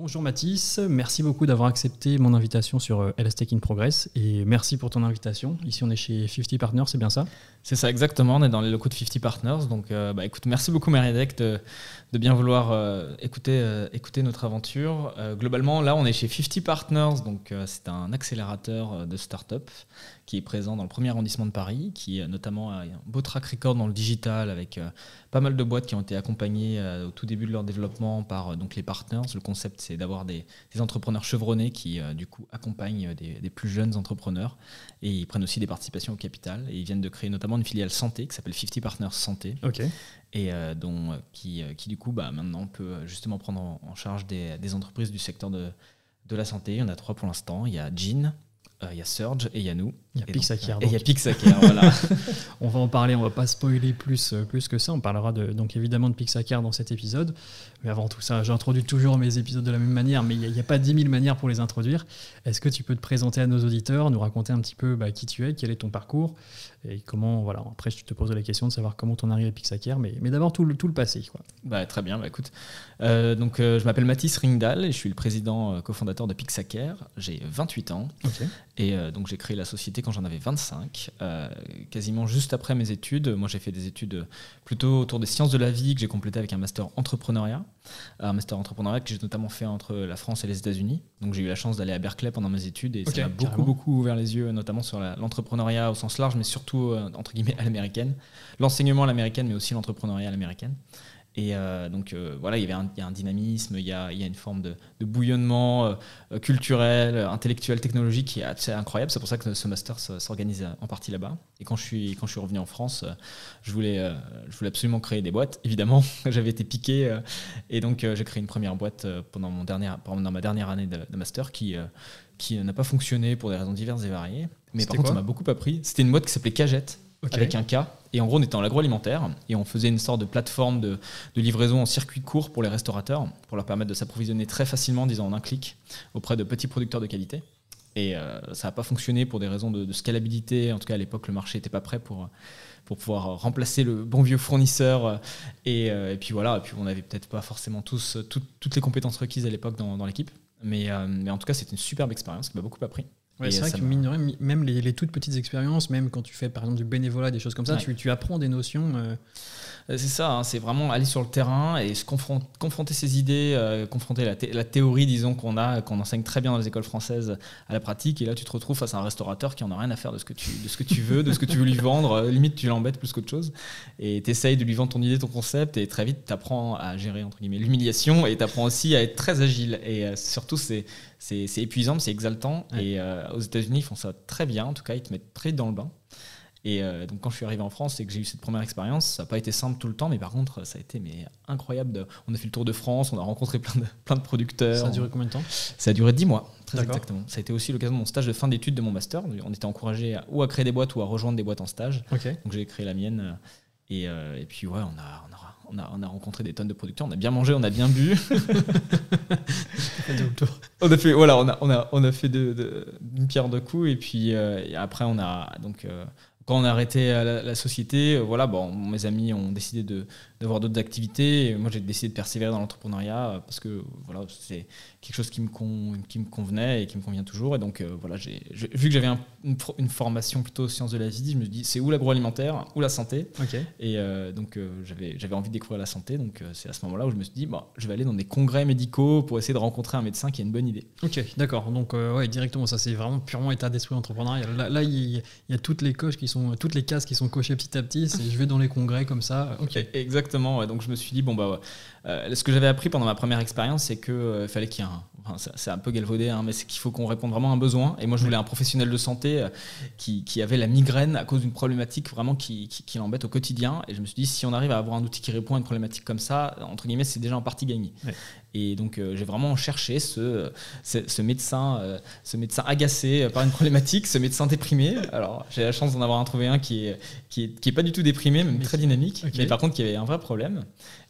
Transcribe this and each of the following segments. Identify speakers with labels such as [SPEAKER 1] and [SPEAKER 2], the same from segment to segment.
[SPEAKER 1] Bonjour Mathis, merci beaucoup d'avoir accepté mon invitation sur euh, LS Tech in Progress et merci pour ton invitation. Ici on est chez 50 Partners, c'est bien ça?
[SPEAKER 2] C'est ça exactement, on est dans les locaux de 50 Partners. Donc euh, bah, écoute, merci beaucoup Mariadec de, de bien vouloir euh, écouter, écouter notre aventure. globalement, là on est chez 50 Partners, donc c'est un accélérateur de start-up qui est présent dans le premier arrondissement de Paris, qui notamment a un beau track record dans le digital avec pas mal de boîtes qui ont été accompagnées au tout début de leur développement par donc les partners. Le concept c'est d'avoir des, entrepreneurs chevronnés qui, euh, du coup, accompagnent des, plus jeunes entrepreneurs et ils prennent aussi des participations au capital. Et ils viennent de créer notamment une filiale santé qui s'appelle 50 Partners Santé. Et euh, dont, euh, qui, qui, du coup, bah, maintenant peut justement prendre en, charge des, entreprises du secteur de, de la santé. Il y en a trois pour l'instant. Il y a Jean, il y a Surge et il y a nous.
[SPEAKER 1] Il y a Pixacare.
[SPEAKER 2] Et il y a voilà.
[SPEAKER 1] on va en parler, on va pas spoiler plus, plus que ça. On parlera de, donc évidemment de Pixacare dans cet épisode. Mais avant tout ça, j'introduis toujours mes épisodes de la même manière, mais il n'y a, pas 10 000 manières pour les introduire. Est-ce que tu peux te présenter à nos auditeurs, nous raconter un petit peu bah, qui tu es, quel est ton parcours, et comment, voilà, après je te poserai la question de savoir comment ton arrivé à Pixacare, mais, mais d'abord tout le, tout le passé. Quoi.
[SPEAKER 2] Bah, très bien, bah, écoute. Euh, donc, euh, je m'appelle Mathis Ringdal et je suis le président euh, cofondateur de Pixacare. J'ai 28 ans. Et donc j'ai créé la société quand j'en avais 25, quasiment juste après mes études. Moi j'ai fait des études plutôt autour des sciences de la vie que j'ai complété avec un master entrepreneuriat un master entrepreneuriat que j'ai notamment fait entre la France et les États-Unis. Donc j'ai eu la chance d'aller à Berkeley pendant mes études et ça m'a beaucoup beaucoup ouvert les yeux, notamment sur l'entrepreneuriat au sens large, mais surtout euh, entre guillemets à l'américaine, l'enseignement à l'américaine, mais aussi l'entrepreneuriat à l'américaine. Et euh, donc euh, voilà, il y avait un, un dynamisme, il y a, a, une forme de, bouillonnement culturel, intellectuel, technologique qui est assez incroyable. C'est pour ça que ce master s'organise en partie là-bas. Et quand je suis, quand je suis revenu en France, je voulais, je voulais absolument créer des boîtes. Évidemment, j'avais été piqué. et donc j'ai créé une première boîte pendant, mon dernier, pendant ma dernière année de, master qui, qui n'a pas fonctionné pour des raisons diverses et variées. Mais par contre, ça m'a beaucoup appris. C'était une boîte qui s'appelait Cagette avec un K. Et en gros, on était dans l'agroalimentaire et on faisait une sorte de plateforme de, livraison en circuit court pour les restaurateurs, pour leur permettre de s'approvisionner très facilement, disons en un clic, auprès de petits producteurs de qualité. Et euh, ça n'a pas fonctionné pour des raisons de, scalabilité. En tout cas, à l'époque, le marché n'était pas prêt pour, pour pouvoir remplacer le bon vieux fournisseur. Et, euh, et puis voilà, et puis on n'avait peut-être pas forcément tous toutes les compétences requises à l'époque dans, dans l'équipe. Mais, euh, mais en tout cas, c'était une superbe expérience qui m'a beaucoup appris
[SPEAKER 1] c'est vrai que même les, toutes petites expériences, même quand tu fais par exemple du bénévolat, des choses comme ça, tu, apprends des notions. Euh,
[SPEAKER 2] c'est ça, hein, c'est vraiment aller sur le terrain et se confronter ses idées, euh, confronter la, la, théorie, disons, qu'on a, qu'on enseigne très bien dans les écoles françaises à la pratique. Et là, tu te retrouves face à un restaurateur qui en a rien à faire de ce que tu, de ce que tu veux, de ce que tu veux lui vendre. Euh, limite, tu l'embêtes plus qu'autre chose. Et tu essayes de lui vendre ton idée, ton concept. Et très vite, tu apprends à gérer, entre guillemets, l'humiliation. Et tu apprends aussi à être très agile. Et surtout, c'est c'est épuisant, c'est exaltant. Et aux États-Unis, ils font ça très bien. En tout cas, ils te mettent très dans le bain. Et euh, donc quand je suis arrivé en France et que j'ai eu cette première expérience, ça n'a pas été simple tout le temps, mais par contre ça a été mais incroyable. On a fait le tour de France, on a rencontré plein de, plein de producteurs.
[SPEAKER 1] Ça a duré combien de temps?
[SPEAKER 2] Ça a duré 10 mois, très exactement. Ça a été aussi l'occasion de mon stage de fin d'études de mon master. On était encouragé ou à créer des boîtes ou à rejoindre des boîtes en stage. Donc j'ai créé la mienne. Et, euh, et, puis ouais, on a, on a on a, on a, rencontré des tonnes de producteurs, on a bien mangé, on a bien bu. on a fait, voilà, on a, on a, on a fait de, d'une pierre deux coups, et puis euh, après, on a donc quand on a arrêté la, société, euh, voilà, bon, mes amis ont décidé d'avoir d'autres activités. moi, j'ai décidé de persévérer dans l'entrepreneuriat euh, parce que voilà, c'est quelque chose qui me, qui me convenait et qui me convient toujours. Et donc, euh, voilà, j'ai, vu que j'avais une, formation plutôt sciences de la vie, je me dis, c'est où l'agroalimentaire, ou la santé. Et euh, donc, euh, j'avais, j'avais envie de découvrir la santé. Donc, c'est à ce moment-là où je me suis dit, bah, je vais aller dans des congrès médicaux pour essayer de rencontrer un médecin qui a une bonne idée.
[SPEAKER 1] Ok, d'accord. Donc, ouais, directement, ça, c'est vraiment purement état d'esprit entrepreneurial. Là, là il, y a toutes les coches qui sont, toutes les cases qui sont cochées petit à petit. je vais dans les congrès comme ça. Ok.
[SPEAKER 2] Exactement. Donc, je me suis dit, bon, bah, euh, ce que j'avais appris pendant ma première expérience, c'est qu'il euh, fallait qu'il y ait un. C'est un peu galvaudé, hein, mais c'est qu'il faut qu'on réponde vraiment à un besoin. Et moi, je voulais un professionnel de santé euh, qui, qui, avait la migraine à cause d'une problématique vraiment qui, qui, l'embête au quotidien. Et je me suis dit, si on arrive à avoir un outil qui répond à une problématique comme ça, entre guillemets, c'est déjà en partie gagné. Et donc, j'ai vraiment cherché ce, ce, médecin, ce médecin agacé par une problématique, ce médecin déprimé. Alors, j'ai la chance d'en avoir trouvé un qui est, qui est, qui est, pas du tout déprimé, même très dynamique, mais par contre qui avait un vrai problème.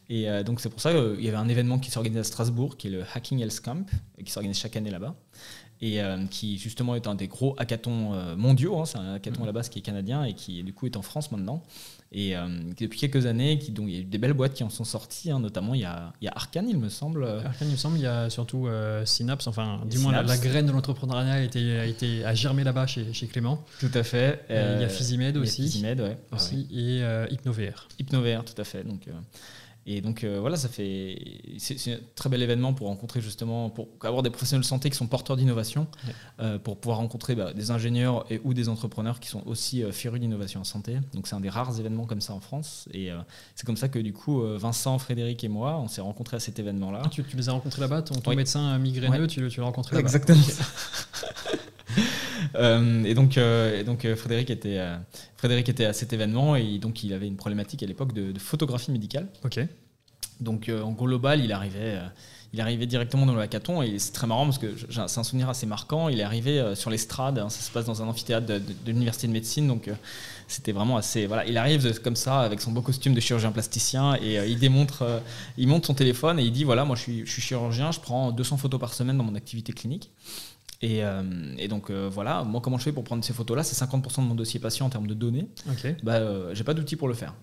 [SPEAKER 2] Et donc c'est pour ça qu'il y avait un événement qui s'organise à Strasbourg, qui est le Hacking Health Camp, qui s'organise chaque année là-bas et qui justement est un des gros hackathons mondiaux. Hein. c'est un hackathon à la base qui est canadien et qui du coup est en France maintenant. Et euh, depuis quelques années, qui, donc, il y a eu des belles boîtes qui en sont sorties, hein, notamment il y, a, il y a Arkane, il me semble.
[SPEAKER 1] Arkane, il me semble, il y a surtout euh, Synapse, enfin, du moins la, graine de l'entrepreneuriat a été, a été germer là-bas chez, chez, Clément.
[SPEAKER 2] Tout à fait.
[SPEAKER 1] il y a euh, Physimed aussi.
[SPEAKER 2] Physimed, ouais.
[SPEAKER 1] Aussi, et HypnoVR.
[SPEAKER 2] HypnoVR, tout à fait. Donc, et donc euh, voilà, ça fait c'est un très bel événement pour rencontrer justement, pour avoir des professionnels de santé qui sont porteurs d'innovation, euh, pour pouvoir rencontrer bah, des ingénieurs et ou des entrepreneurs qui sont aussi euh, férus d'innovation en santé. Donc c'est un des rares événements comme ça en France. Et c'est comme ça que du coup Vincent, Frédéric et moi, on s'est rencontrés à cet événement-là.
[SPEAKER 1] Ah, tu, les as rencontrés là-bas, ton, médecin migraineux, tu, tu l'as rencontré là-bas.
[SPEAKER 2] Exactement. et donc, et donc Frédéric était Frédéric était à cet événement et donc il avait une problématique à l'époque de, photographie médicale.
[SPEAKER 1] Ok.
[SPEAKER 2] Donc euh, en global, il arrivait, euh, il arrivait directement dans le hackathon et c'est très marrant parce que c'est un souvenir assez marquant. Il est arrivé euh, sur l'estrade, hein, ça se passe dans un amphithéâtre de, l'université de médecine, donc c'était vraiment assez. Voilà, il arrive comme ça avec son beau costume de chirurgien plasticien et il démontre, il monte son téléphone et il dit voilà, moi je suis, je suis chirurgien, je prends 200 photos par semaine dans mon activité clinique. Et, euh, et, donc euh, voilà, moi comment je fais pour prendre ces photos-là? C'est 50% de mon dossier patient en termes de données.
[SPEAKER 1] Okay.
[SPEAKER 2] Bah, euh, j'ai pas d'outil pour le faire.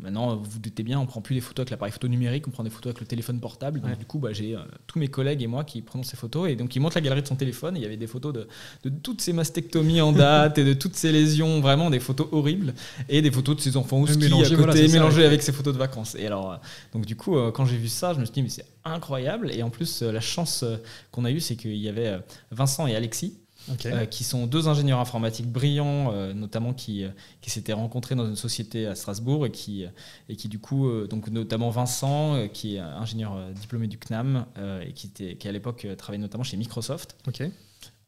[SPEAKER 2] maintenant, vous, vous doutez bien, on prend plus des photos avec l'appareil photo numérique, on prend des photos avec le téléphone portable. Donc du coup, bah, j'ai tous mes collègues et moi qui prenons ces photos. Et donc ils montrent la galerie de son téléphone. Il y avait des photos de, de toutes ces mastectomies en date et de toutes ces lésions, vraiment des photos horribles. Et des photos de ses enfants au ski à côté, mélangées avec ses photos de vacances. Et alors, donc du coup, quand j'ai vu ça, je me suis dit, mais c'est incroyable. Et en plus, la chance qu'on a eue, c'est qu'il y avait Vincent et Alexis euh, qui sont deux ingénieurs informatiques brillants, euh, notamment qui, euh, qui s'étaient rencontrés dans une société à Strasbourg et qui, et qui du coup, donc notamment Vincent, qui est ingénieur diplômé du CNAM et qui, était, qui à l'époque travaillait notamment chez Microsoft.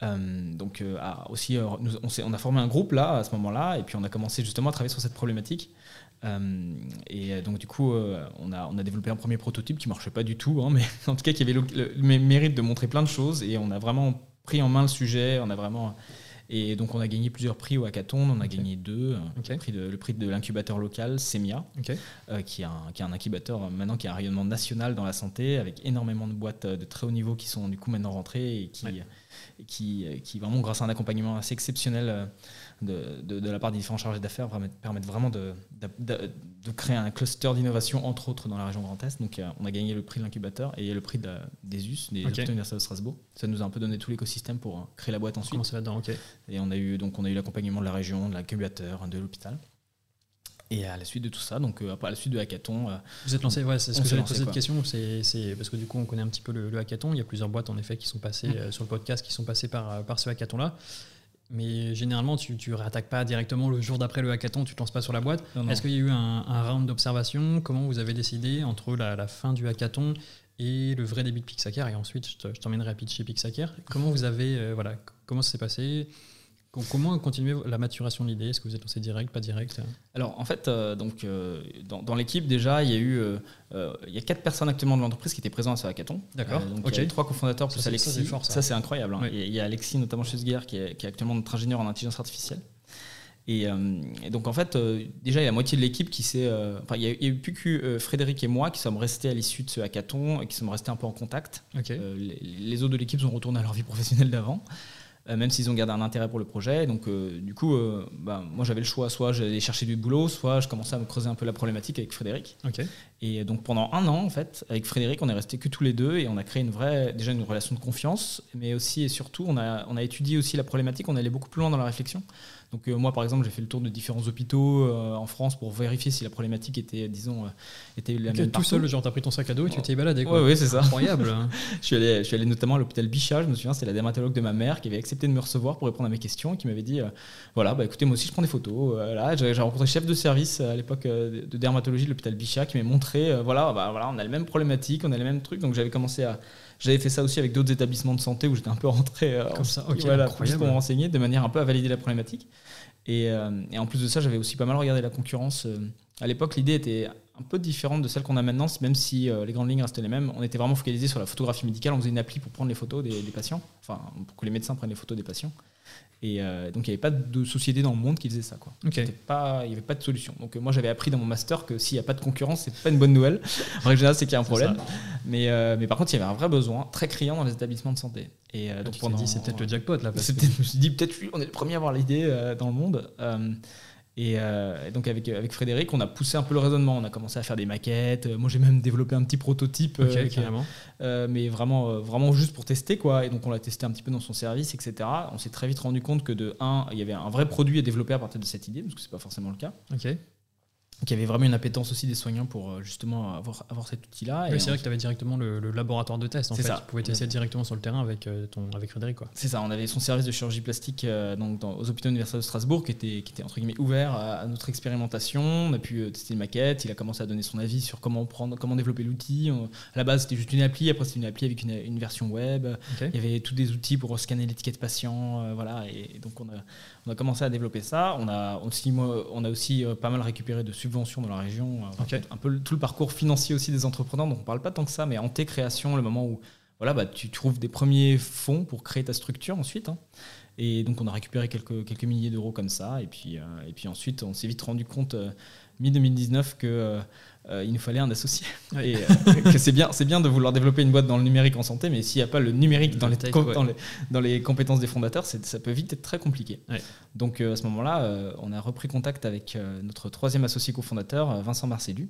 [SPEAKER 2] donc a aussi, on, on, a formé un groupe là à ce moment-là et puis on a commencé justement à travailler sur cette problématique. et donc du coup, on, a, on a développé un premier prototype qui marchait pas du tout, hein, mais en tout cas qui avait le, le, mérite de montrer plein de choses et on a vraiment pris en main le sujet. On a vraiment. Et donc, on a gagné plusieurs prix au hackathon. On a gagné deux. Le prix de, le prix de l'incubateur local, SEMIA, euh, qui, est un, qui est un incubateur euh, maintenant qui a un rayonnement national dans la santé, avec énormément de boîtes euh, de très haut niveau qui sont du coup maintenant rentrées et qui, qui, qui, vraiment, grâce à un accompagnement assez exceptionnel, de, de, la part des différents chargés d'affaires permettent vraiment de, de, créer un cluster d'innovation, entre autres, dans la région Grand Est. Donc, euh, on a gagné le prix de l'incubateur et le prix des US, des okay. universités de Strasbourg. Ça nous a un peu donné tout l'écosystème pour euh, créer la boîte ensuite.
[SPEAKER 1] là-dedans,
[SPEAKER 2] Et on a eu, donc, on a eu l'accompagnement de la région, de l'incubateur, de l'hôpital. Et à la suite de tout ça, donc euh, à la suite de hackathon.
[SPEAKER 1] Vous êtes lancé, ouais, c'est ce que j'allais poser cette question, c'est parce que du coup on connaît un petit peu le, hackathon. Il y a plusieurs boîtes en effet qui sont passées mm. sur le podcast, qui sont passées par, par ce hackathon-là. Mais généralement, tu ne réattaques pas directement le jour d'après le hackathon, tu ne te lances pas sur la boîte. Est-ce qu'il y a eu un, round d'observation? Comment vous avez décidé entre la, fin du hackathon et le vrai début de Pixaker Et ensuite, je t'emmènerai à pitcher Pixaker. Comment vous avez, euh, voilà, comment ça s'est passé? Comment continuer la maturation de l'idée? Est-ce que vous êtes lancé direct, pas direct?
[SPEAKER 2] Alors en fait, euh, donc, euh, dans, l'équipe déjà, il y a eu euh, il y a quatre personnes actuellement de l'entreprise qui étaient présentes à ce hackathon.
[SPEAKER 1] D'accord.
[SPEAKER 2] donc il y a trois cofondateurs plus Alexis.
[SPEAKER 1] Ça,
[SPEAKER 2] c'est incroyable. Hein. il y a Alexis notamment chez Sguer qui est, qui est actuellement notre ingénieur en intelligence artificielle. Et, donc en fait, déjà il y a la moitié de l'équipe qui s'est. enfin, il y, a, eu plus que Frédéric et moi qui sommes restés à l'issue de ce hackathon et qui sommes restés un peu en contact. Les, les, autres de l'équipe sont retournés à leur vie professionnelle d'avant. Euh, même s'ils ont gardé un intérêt pour le projet. Donc, euh, du coup, euh, bah, moi, j'avais le choix. Soit j'allais chercher du boulot, soit je commençais à me creuser un peu la problématique avec Frédéric. Et donc, pendant un an, en fait, avec Frédéric, on est resté que tous les deux et on a créé une vraie, déjà une relation de confiance, mais aussi et surtout, on a, on a étudié aussi la problématique. On allait beaucoup plus loin dans la réflexion. Donc euh, moi, par exemple, j'ai fait le tour de différents hôpitaux euh, en France pour vérifier si la problématique était, disons, euh, était la même.
[SPEAKER 1] Tout seul, genre, t'as pris ton sac à dos et tu t'es baladé.
[SPEAKER 2] Quoi. Oui, c'est ça.
[SPEAKER 1] Incroyable.
[SPEAKER 2] je, suis allé, je suis allé notamment à l'hôpital Bichat, je me souviens, c'est la dermatologue de ma mère qui avait accepté de me recevoir pour répondre à mes questions et qui m'avait dit, voilà, bah écoutez, moi aussi je prends des photos. là, j'ai rencontré le chef de service à l'époque de dermatologie de l'hôpital Bichat qui m'a montré, voilà, bah, voilà, on a les mêmes problématiques, on a les mêmes trucs. Donc j'avais commencé à j'avais fait ça aussi avec d'autres établissements de santé où j'étais un peu rentré
[SPEAKER 1] Comme ça, ok.
[SPEAKER 2] voilà, pour me renseigner de manière un peu à valider la problématique. Euh, et, en plus de ça, j'avais aussi pas mal regardé la concurrence. Euh, à l'époque, l'idée était un peu différente de celle qu'on a maintenant, même si euh, les grandes lignes restaient les mêmes. On était vraiment focalisé sur la photographie médicale. On faisait une appli pour prendre les photos des, patients, enfin pour que les médecins prennent les photos des patients. Et euh, donc, il n'y avait pas de société dans le monde qui faisait ça. Quoi. Pas, il n'y avait pas de solution. Donc, euh, moi, j'avais appris dans mon master que s'il n'y a pas de concurrence, c'est pas une bonne nouvelle. En général, c'est qu'il y a un problème. Mais, euh, mais par contre, il y avait un vrai besoin très criant dans les établissements de santé.
[SPEAKER 1] Et donc, pendant... dit, c'est peut-être le jackpot là.
[SPEAKER 2] Parce Je me suis dit, peut-être, on est le premier à avoir l'idée dans le monde. Euh, et, donc avec, avec Frédéric, on a poussé un peu le raisonnement. On a commencé à faire des maquettes. Moi, j'ai même développé un petit prototype,
[SPEAKER 1] euh,
[SPEAKER 2] euh, mais vraiment, vraiment juste pour tester. Quoi. Et donc on l'a testé un petit peu dans son service, etc. On s'est très vite rendu compte que de un, il y avait un vrai produit à développer à partir de cette idée, parce que c'est pas forcément le cas. Qui avait vraiment une appétence aussi des soignants pour euh, justement avoir, avoir cet outil-là.
[SPEAKER 1] Oui, c'est vrai que tu avais directement le, laboratoire de test. En fait. Ça. Tu pouvais tester directement sur le terrain avec, euh, ton, avec Frédéric.
[SPEAKER 2] C'est ça, on avait son service de chirurgie plastique euh, donc dans, aux hôpitaux universitaires de Strasbourg qui était, qui était entre guillemets ouvert à, notre expérimentation. On a pu tester une maquette, il a commencé à donner son avis sur comment, prendre, comment développer l'outil. À la base, c'était juste une appli, après, c'était une appli avec une, une version web. Il y avait tous des outils pour scanner l'étiquette patient. voilà, et, donc on a, on a commencé à développer ça. On a aussi, on a aussi pas mal récupéré de subventions dans la région euh, un peu tout le parcours financier aussi des entrepreneurs. Donc on parle pas tant que ça, mais en tes création, le moment où voilà, bah, tu trouves des premiers fonds pour créer ta structure ensuite. Hein. Et donc on a récupéré quelques, quelques milliers d'euros comme ça. Et puis, euh, et puis ensuite, on s'est vite rendu compte, euh, mi-2019, que euh, il nous fallait un associé. Et euh, que c'est bien, c'est bien de vouloir développer une boîte dans le numérique en santé, mais s'il n'y a pas le numérique dans, les, dans, les, compétences des fondateurs, ça peut vite être très compliqué. Donc euh, à ce moment-là, on a repris contact avec notre troisième associé cofondateur, Vincent Marcellu,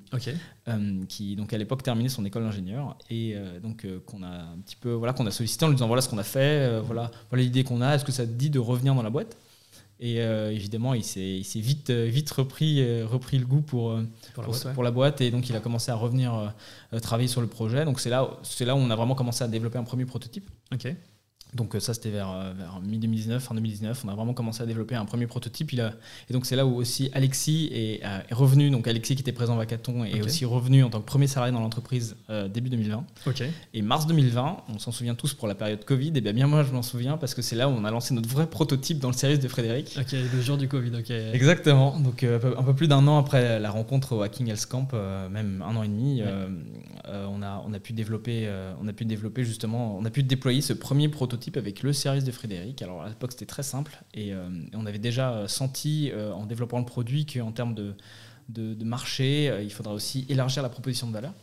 [SPEAKER 2] qui donc à l'époque terminait son école d'ingénieur. Et donc qu'on a un petit peu voilà qu'on a sollicité en lui disant voilà ce qu'on a fait, voilà voilà l'idée qu'on a, est-ce que ça te dit de revenir dans la boîte? Et euh, évidemment, il s'est vite, euh, vite repris, euh, repris le goût pour, pour, la boîte, Et donc, il a commencé à revenir travailler sur le projet. Donc, c'est là, là où on a vraiment commencé à développer un premier prototype.
[SPEAKER 1] Ok.
[SPEAKER 2] Donc ça, c'était vers, euh, vers mi-2019, fin 2019. On a vraiment commencé à développer un premier prototype. Il a, et donc c'est là où aussi Alexis est, euh, est, revenu. Donc Alexis qui était présent à Vacaton est aussi revenu en tant que premier salarié dans l'entreprise euh, début 2020. Et mars 2020, on s'en souvient tous pour la période Covid. Et bien, bien moi, je m'en souviens parce que c'est là où on a lancé notre vrai prototype dans le service de Frédéric.
[SPEAKER 1] Ok, le jour du Covid, ok.
[SPEAKER 2] Exactement. Donc un peu plus d'un an après la rencontre au Hacking Health Camp, même un an et demi, on, a, on, a pu développer, on a pu développer justement, on a pu déployer ce premier prototype avec le service de Frédéric. Alors à l'époque c'était très simple et, euh, on avait déjà euh, senti euh, en développant le produit qu'en termes de, de, marché, il faudra aussi élargir la proposition de valeur.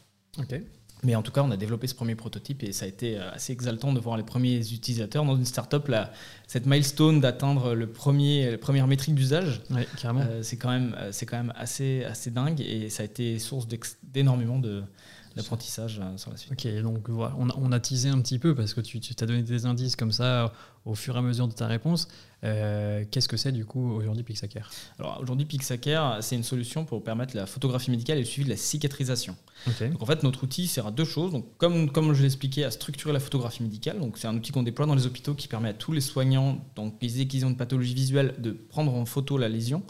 [SPEAKER 2] Mais en tout cas, on a développé ce premier prototype et ça a été assez exaltant de voir les premiers utilisateurs dans une startup. Là, cette milestone d'atteindre le premier, la première métrique d'usage, c'est quand même, c'est quand même assez, assez dingue et ça a été source d'énormément de, l'apprentissage euh, sur la suite.
[SPEAKER 1] Ok, donc voilà, on a, teasé un petit peu parce que tu, tu t'as donné des indices comme ça au fur et à mesure de ta réponse. Euh, qu'est-ce que c'est du coup aujourd'hui Pixacare
[SPEAKER 2] Alors aujourd'hui Pixacare, c'est une solution pour permettre la photographie médicale et le suivi de la cicatrisation. Donc en fait notre outil sert à deux choses. Donc comme, comme je l'expliquais, à structurer la photographie médicale. Donc c'est un outil qu'on déploie dans les hôpitaux qui permet à tous les soignants, donc qu'ils ont une pathologie visuelle, de prendre en photo la lésion,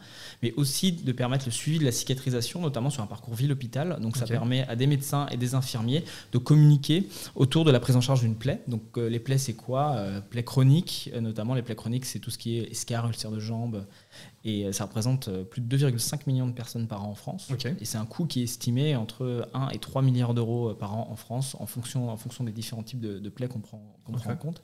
[SPEAKER 2] mais aussi de permettre le suivi de la cicatrisation, notamment sur un parcours ville-hôpital. Donc ça permet à des médecins et des infirmiers de communiquer autour de la prise en charge d'une plaie. Donc euh, les plaies c'est quoi? Euh, Plaies chroniques, notamment les plaies chroniques c'est tout ce qui est escar, ulcère de jambe. Et euh, ça représente euh, plus de 2,5 millions de personnes par an en France. Et c'est un coût qui est estimé entre 1 et 3 milliards d'euros euh, par an en France, en fonction, en fonction des différents types de, plaies qu'on prend, prend en compte.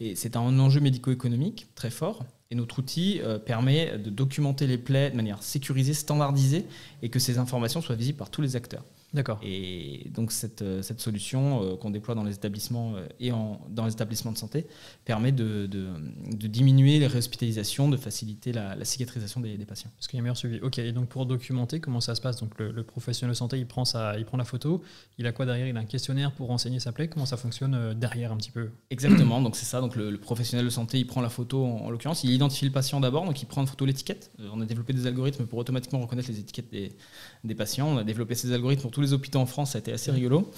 [SPEAKER 2] Et c'est un enjeu médico-économique très fort. Et notre outil permet de documenter les plaies de manière sécurisée, standardisée, et que ces informations soient visibles par tous les acteurs.
[SPEAKER 1] D'accord.
[SPEAKER 2] Et donc cette, euh, cette solution euh, qu'on déploie dans les établissements euh, et en, dans les établissements de santé permet de, de, de diminuer les réhospitalisations, de faciliter la, la cicatrisation des, des, patients.
[SPEAKER 1] Parce qu'il y a meilleur suivi. Ok, et donc pour documenter comment ça se passe, donc le, professionnel de santé il prend, sa, il prend la photo, il a quoi derrière? Il a un questionnaire pour renseigner sa plaie, comment ça fonctionne derrière un petit peu?
[SPEAKER 2] Exactement, donc c'est ça, donc le, professionnel de santé il prend la photo en, l'occurrence, il identifie le patient d'abord, donc il prend en photo l'étiquette. on a développé des algorithmes pour automatiquement reconnaître les étiquettes des, des patients, on a développé ces algorithmes pour tous les hôpitaux en France, ça a été assez rigolo.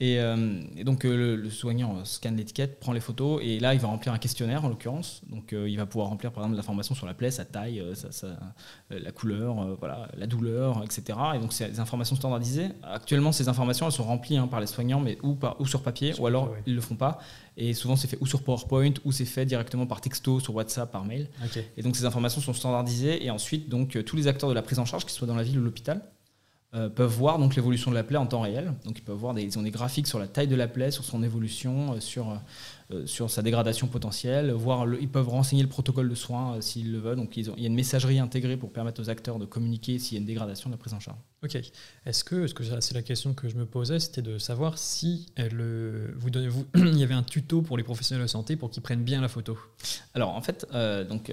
[SPEAKER 2] Et, euh, donc euh, le, soignant euh, scanne l'étiquette, prend les photos, et là il va remplir un questionnaire en l'occurrence. Donc il va pouvoir remplir par exemple l'information sur la plaie, sa taille, la couleur, voilà, la douleur, etc. Et donc c'est des informations standardisées. Actuellement ces informations elles sont remplies hein, par les soignants, mais ou, par, ou sur papier, ou alors ils le font pas. Et souvent c'est fait ou sur PowerPoint, ou c'est fait directement par texto, sur WhatsApp, par mail. Et donc ces informations sont standardisées, et ensuite donc tous les acteurs de la prise en charge, qu'ils soient dans la ville ou l'hôpital, euh, peuvent voir donc l'évolution de la plaie en temps réel. Donc ils peuvent voir des, ils ont des graphiques sur la taille de la plaie, sur son évolution, euh, sur, sur sa dégradation potentielle, voire ils peuvent renseigner le protocole de soins s'ils le veulent. Donc ils ont, il y a une messagerie intégrée pour permettre aux acteurs de communiquer s'il y a une dégradation de la prise en charge.
[SPEAKER 1] Ok. Est-ce que, est-ce que c'est la question que je me posais, c'était de savoir si elle, vous donnez, vous, il y avait un tuto pour les professionnels de santé pour qu'ils prennent bien la photo.
[SPEAKER 2] Alors en fait, donc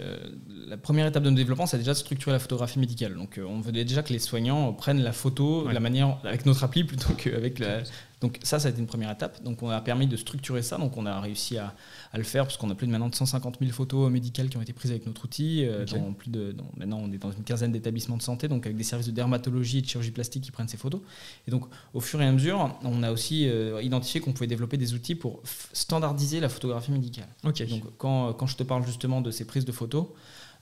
[SPEAKER 2] la première étape de notre développement, c'est déjà de structurer la photographie médicale. Donc on veut déjà que les soignants prennent la photo de la manière avec notre appli plutôt qu'avec la. Donc ça, ça a été une première étape. Donc on a permis de structurer ça. Donc on a réussi à, à le faire parce qu'on a plus de maintenant de 150 000 photos médicales qui ont été prises avec notre outil. Euh, dans plus de, maintenant, on est dans une quinzaine d'établissements de santé, donc avec des services de dermatologie et de chirurgie plastique qui prennent ces photos. Et donc au fur et à mesure, on a aussi euh, identifié qu'on pouvait développer des outils pour standardiser la photographie médicale.
[SPEAKER 1] Donc
[SPEAKER 2] quand, quand je te parle justement de ces prises de photos,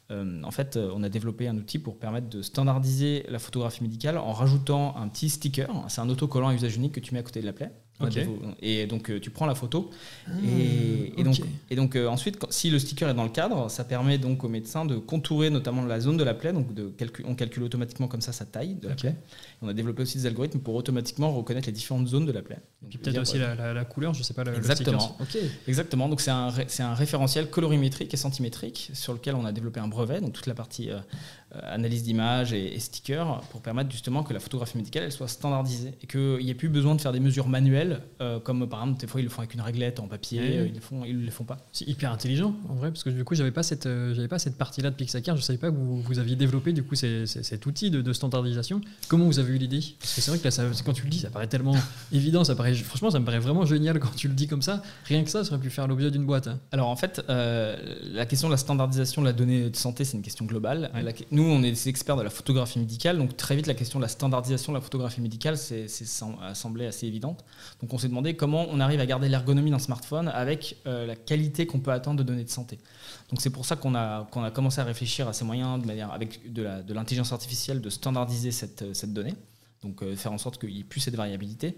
[SPEAKER 2] euh, en fait, euh, on a développé un outil pour permettre de standardiser la photographie médicale en rajoutant un petit sticker. C'est un autocollant à usage unique que tu mets à côté de la plaie. Et donc euh, tu prends la photo ah, et, donc, et donc ensuite si le sticker est dans le cadre, ça permet donc au médecin de contourer notamment la zone de la plaie. Donc de on calcule automatiquement comme ça sa taille de la plaie. on a développé aussi des algorithmes pour automatiquement reconnaître les différentes zones de la plaie.
[SPEAKER 1] Et puis peut-être aussi la, couleur, je sais pas.
[SPEAKER 2] Exactement. Exactement. Donc c'est un, un référentiel colorimétrique et centimétrique sur lequel on a développé un brevet, donc toute la partie euh, euh, analyse d'image et, stickers, pour permettre justement que la photographie médicale elle soit standardisée et qu'il n'y ait plus besoin de faire des mesures manuelles, euh, comme par exemple, des fois ils le font avec une réglette en papier, ils ne font, ils le font pas.
[SPEAKER 1] C'est hyper intelligent en vrai, parce que du coup, j'avais pas cette, j'avais pas cette partie-là de Pixacare, je savais pas que vous, vous aviez développé du coup cet outil de, standardisation. Comment vous avez eu l'idée? Parce que c'est vrai que là, ça, quand tu le dis, ça paraît tellement évident, ça paraît, franchement, ça me paraît vraiment génial quand tu le dis comme ça. Rien que ça, ça aurait pu faire l'objet d'une boîte. Hein.
[SPEAKER 2] Alors en fait, la question de la standardisation de la donnée de santé, c'est une question globale. Nous, on est des experts de la photographie médicale, donc très vite, la question de la standardisation de la photographie médicale c'est, semblé assez évidente. Donc on s'est demandé comment on arrive à garder l'ergonomie d'un smartphone avec euh, la qualité qu'on peut attendre de données de santé. Donc c'est pour ça qu'on a, commencé à réfléchir à ces moyens, de manière, avec de, l'intelligence artificielle, de standardiser cette donnée donc euh, faire en sorte qu'il n'y ait plus cette variabilité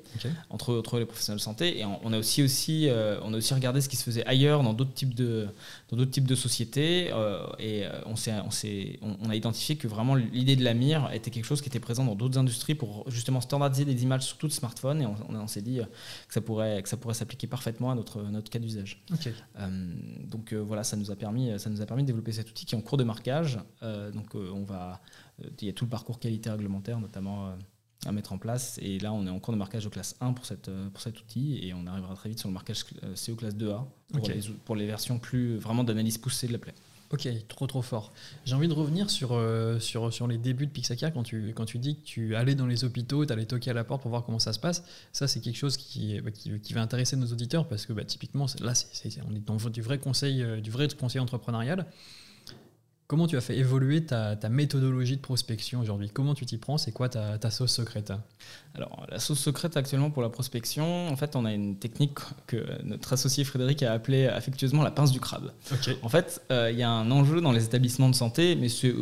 [SPEAKER 2] entre, entre les professionnels de santé. Et on a aussi, aussi, euh, on a aussi regardé ce qui se faisait ailleurs dans d'autres types de, dans d'autres types de sociétés. Euh, et on, s'est, on, s'est, on, a identifié que vraiment l'idée de la mire était quelque chose qui était présent dans d'autres industries pour justement standardiser des images sur tout le smartphone. Et on, on s'est dit que ça pourrait, que ça pourrait s'appliquer parfaitement à notre, notre cas d'usage. donc voilà, ça nous, a permis, ça nous a permis de développer cet outil qui est en cours de marquage. donc on va, il y a tout le parcours qualité réglementaire notamment à mettre en place. Et là, on est en cours de marquage de classe 1 pour, cette, euh, pour cet outil et on arrivera très vite sur le marquage euh, CO classe 2A pour, les, pour les versions plus vraiment d'analyse poussée de la plaie.
[SPEAKER 1] Ok, trop trop fort. J'ai envie de revenir sur, euh, sur, sur les débuts de Pixacare quand tu, quand tu dis que tu allais dans les hôpitaux, tu allais toquer à la porte pour voir comment ça se passe. Ça, c'est quelque chose qui, bah, qui, qui, va intéresser nos auditeurs parce que bah, typiquement, là, on est dans du vrai conseil, du vrai conseil entrepreneurial. Comment tu as fait évoluer ta, méthodologie de prospection aujourd'hui? Comment tu t'y prends? C'est quoi ta, sauce secrète?
[SPEAKER 2] Alors, la sauce secrète actuellement pour la prospection, en fait, on a une technique que notre associé Frédéric a appelée affectueusement la pince du crabe. En fait, euh, il y a un enjeu dans les établissements de santé, mais c'est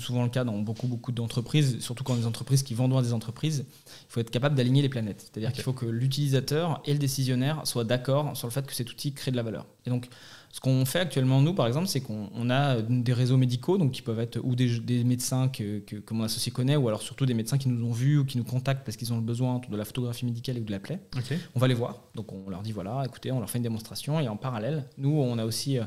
[SPEAKER 2] souvent le cas dans beaucoup, beaucoup d'entreprises, surtout quand des entreprises qui vendent à des entreprises. Il faut être capable d'aligner les planètes. C'est-à-dire qu'il faut que l'utilisateur et le décisionnaire soient d'accord sur le fait que cet outil crée de la valeur. Et donc, ce qu'on fait actuellement, nous, par exemple, c'est qu'on a des réseaux médicaux, donc qui peuvent être ou des, médecins que, que, mon associé connaît, ou alors surtout des médecins qui nous ont vus ou qui nous contactent parce qu'ils ont le besoin de la photographie médicale ou de la plaie. On va les voir. Donc on leur dit voilà, écoutez, on leur fait une démonstration et en parallèle, nous, on a aussi, euh,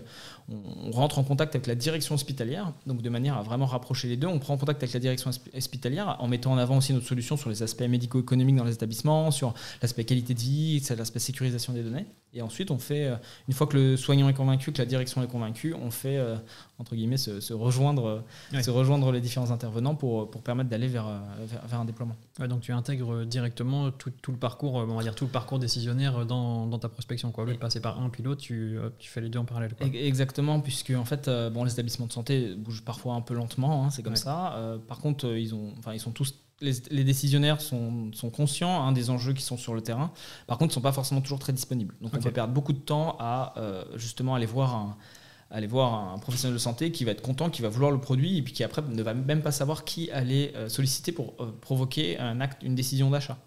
[SPEAKER 2] on, rentre en contact avec la direction hospitalière, donc de manière à vraiment rapprocher les deux. On prend en contact avec la direction hospitalière en mettant en avant aussi notre solution sur les aspects médico-économiques dans les établissements, sur l'aspect qualité de vie, l'aspect sécurisation des données. Et ensuite, on fait, euh, une fois que le soignant est convaincu, que la direction est convaincue, on fait, euh, entre guillemets, se, rejoindre, se rejoindre les différents intervenants pour, pour permettre d'aller vers, vers, un déploiement.
[SPEAKER 1] donc tu intègres directement tout, tout, le parcours, on va dire tout le parcours décisionnaire dans, dans ta prospection. Quoi. Au lieu de passer par un pilote, tu, tu fais les deux en parallèle. Quoi.
[SPEAKER 2] Exactement, puisque en fait, euh, bon, les établissements de santé bougent parfois un peu lentement, hein, c'est comme ça. par contre, ils, ont, ils sont tous les, décisionnaires sont, conscients hein, des enjeux qui sont sur le terrain. Par contre, ils ne sont pas forcément toujours très disponibles. Donc, on peut perdre beaucoup de temps à euh, justement aller voir un, aller voir un professionnel de santé qui va être content, qui va vouloir le produit et puis qui après ne va même pas savoir qui aller euh, solliciter pour euh, provoquer un acte, une décision d'achat.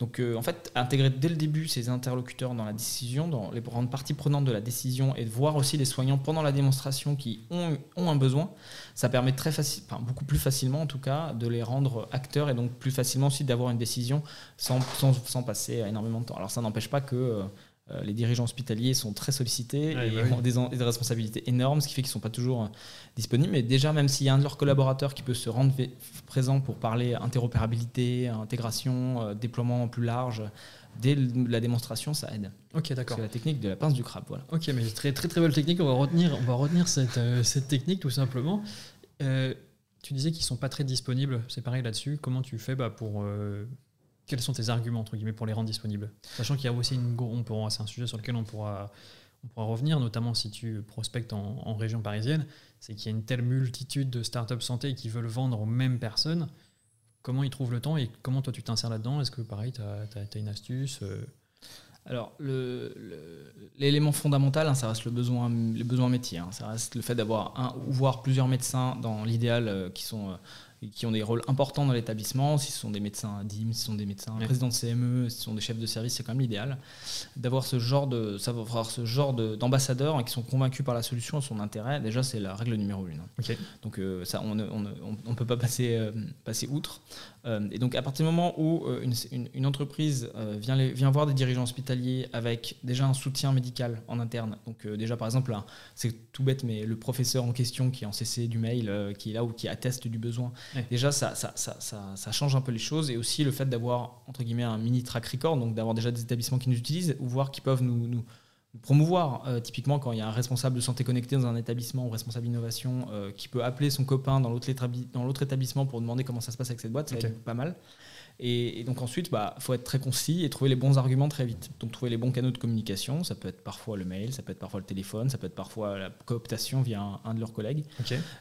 [SPEAKER 2] Donc euh, en fait, intégrer dès le début ces interlocuteurs dans la décision, dans les grandes parties prenantes de la décision et de voir aussi les soignants pendant la démonstration qui ont, ont un besoin, ça permet très facile, enfin, beaucoup plus facilement en tout cas, de les rendre acteurs et donc plus facilement aussi d'avoir une décision sans, sans, sans, passer énormément de temps. Alors ça n'empêche pas que les dirigeants hospitaliers sont très sollicités et
[SPEAKER 1] bah
[SPEAKER 2] ont des, des, responsabilités énormes, ce qui fait qu'ils ne sont pas toujours disponibles. Mais déjà, même s'il y a un de leurs collaborateurs qui peut se rendre présent pour parler interopérabilité, intégration, déploiement plus large, dès la démonstration, ça aide.
[SPEAKER 1] Ok, d'accord.
[SPEAKER 2] C'est la technique de la pince du crabe, voilà.
[SPEAKER 1] Ok, mais très très très belle technique. On va retenir, on va retenir cette, euh, cette technique tout simplement. Euh, tu disais qu'ils sont pas très disponibles. C'est pareil là-dessus. Comment tu fais bah, pour euh, quels sont tes arguments entre guillemets pour les rendre disponibles? Sachant qu'il y a aussi une on c'est un sujet sur lequel on pourra on pourra revenir, notamment si tu prospectes en, région parisienne, c'est qu'il y a une telle multitude de startups santé qui veulent vendre aux mêmes personnes comment ils trouvent le temps et comment toi tu t'insères là-dedans? Est-ce que pareil, tu as, une astuce euh?
[SPEAKER 2] Alors, l'élément fondamental, hein, ça reste le besoin, le besoin métier. Hein. ça reste le fait d'avoir un ou voir plusieurs médecins dans l'idéal euh, qui sont euh, qui ont des rôles importants dans l'établissement, si ce sont des médecins à DIM, si ce sont des médecins présidents de CME, si ce sont des chefs de service, c'est quand même l'idéal. D'avoir ce genre de, savoir ce genre d'ambassadeurs hein, qui sont convaincus par la solution son intérêt, déjà c'est la règle numéro une. Donc euh, ça, on ne on, peut pas passer, euh, passer outre. Euh, et donc à partir du moment où une, une, entreprise vient, les, vient voir des dirigeants hospitaliers avec déjà un soutien médical en interne, donc déjà par exemple, c'est tout bête, mais le professeur en question qui est en CC du mail, qui est là ou qui atteste du besoin, Déjà, ça, ça, ça, ça, change un peu les choses. Et aussi le fait d'avoir, entre guillemets, un mini track record, donc d'avoir déjà des établissements qui nous utilisent, ou voir qui peuvent nous, nous, promouvoir. Euh, typiquement, quand il y a un responsable de santé connectée dans un établissement ou responsable innovation euh, qui peut appeler son copain dans l'autre établissement pour demander comment ça se passe avec cette boîte, c'est pas mal. Et, donc ensuite, il bah, faut être très concis et trouver les bons arguments très vite. Donc trouver les bons canaux de communication, ça peut être parfois le mail, ça peut être parfois le téléphone, ça peut être parfois la cooptation via un, de leurs collègues.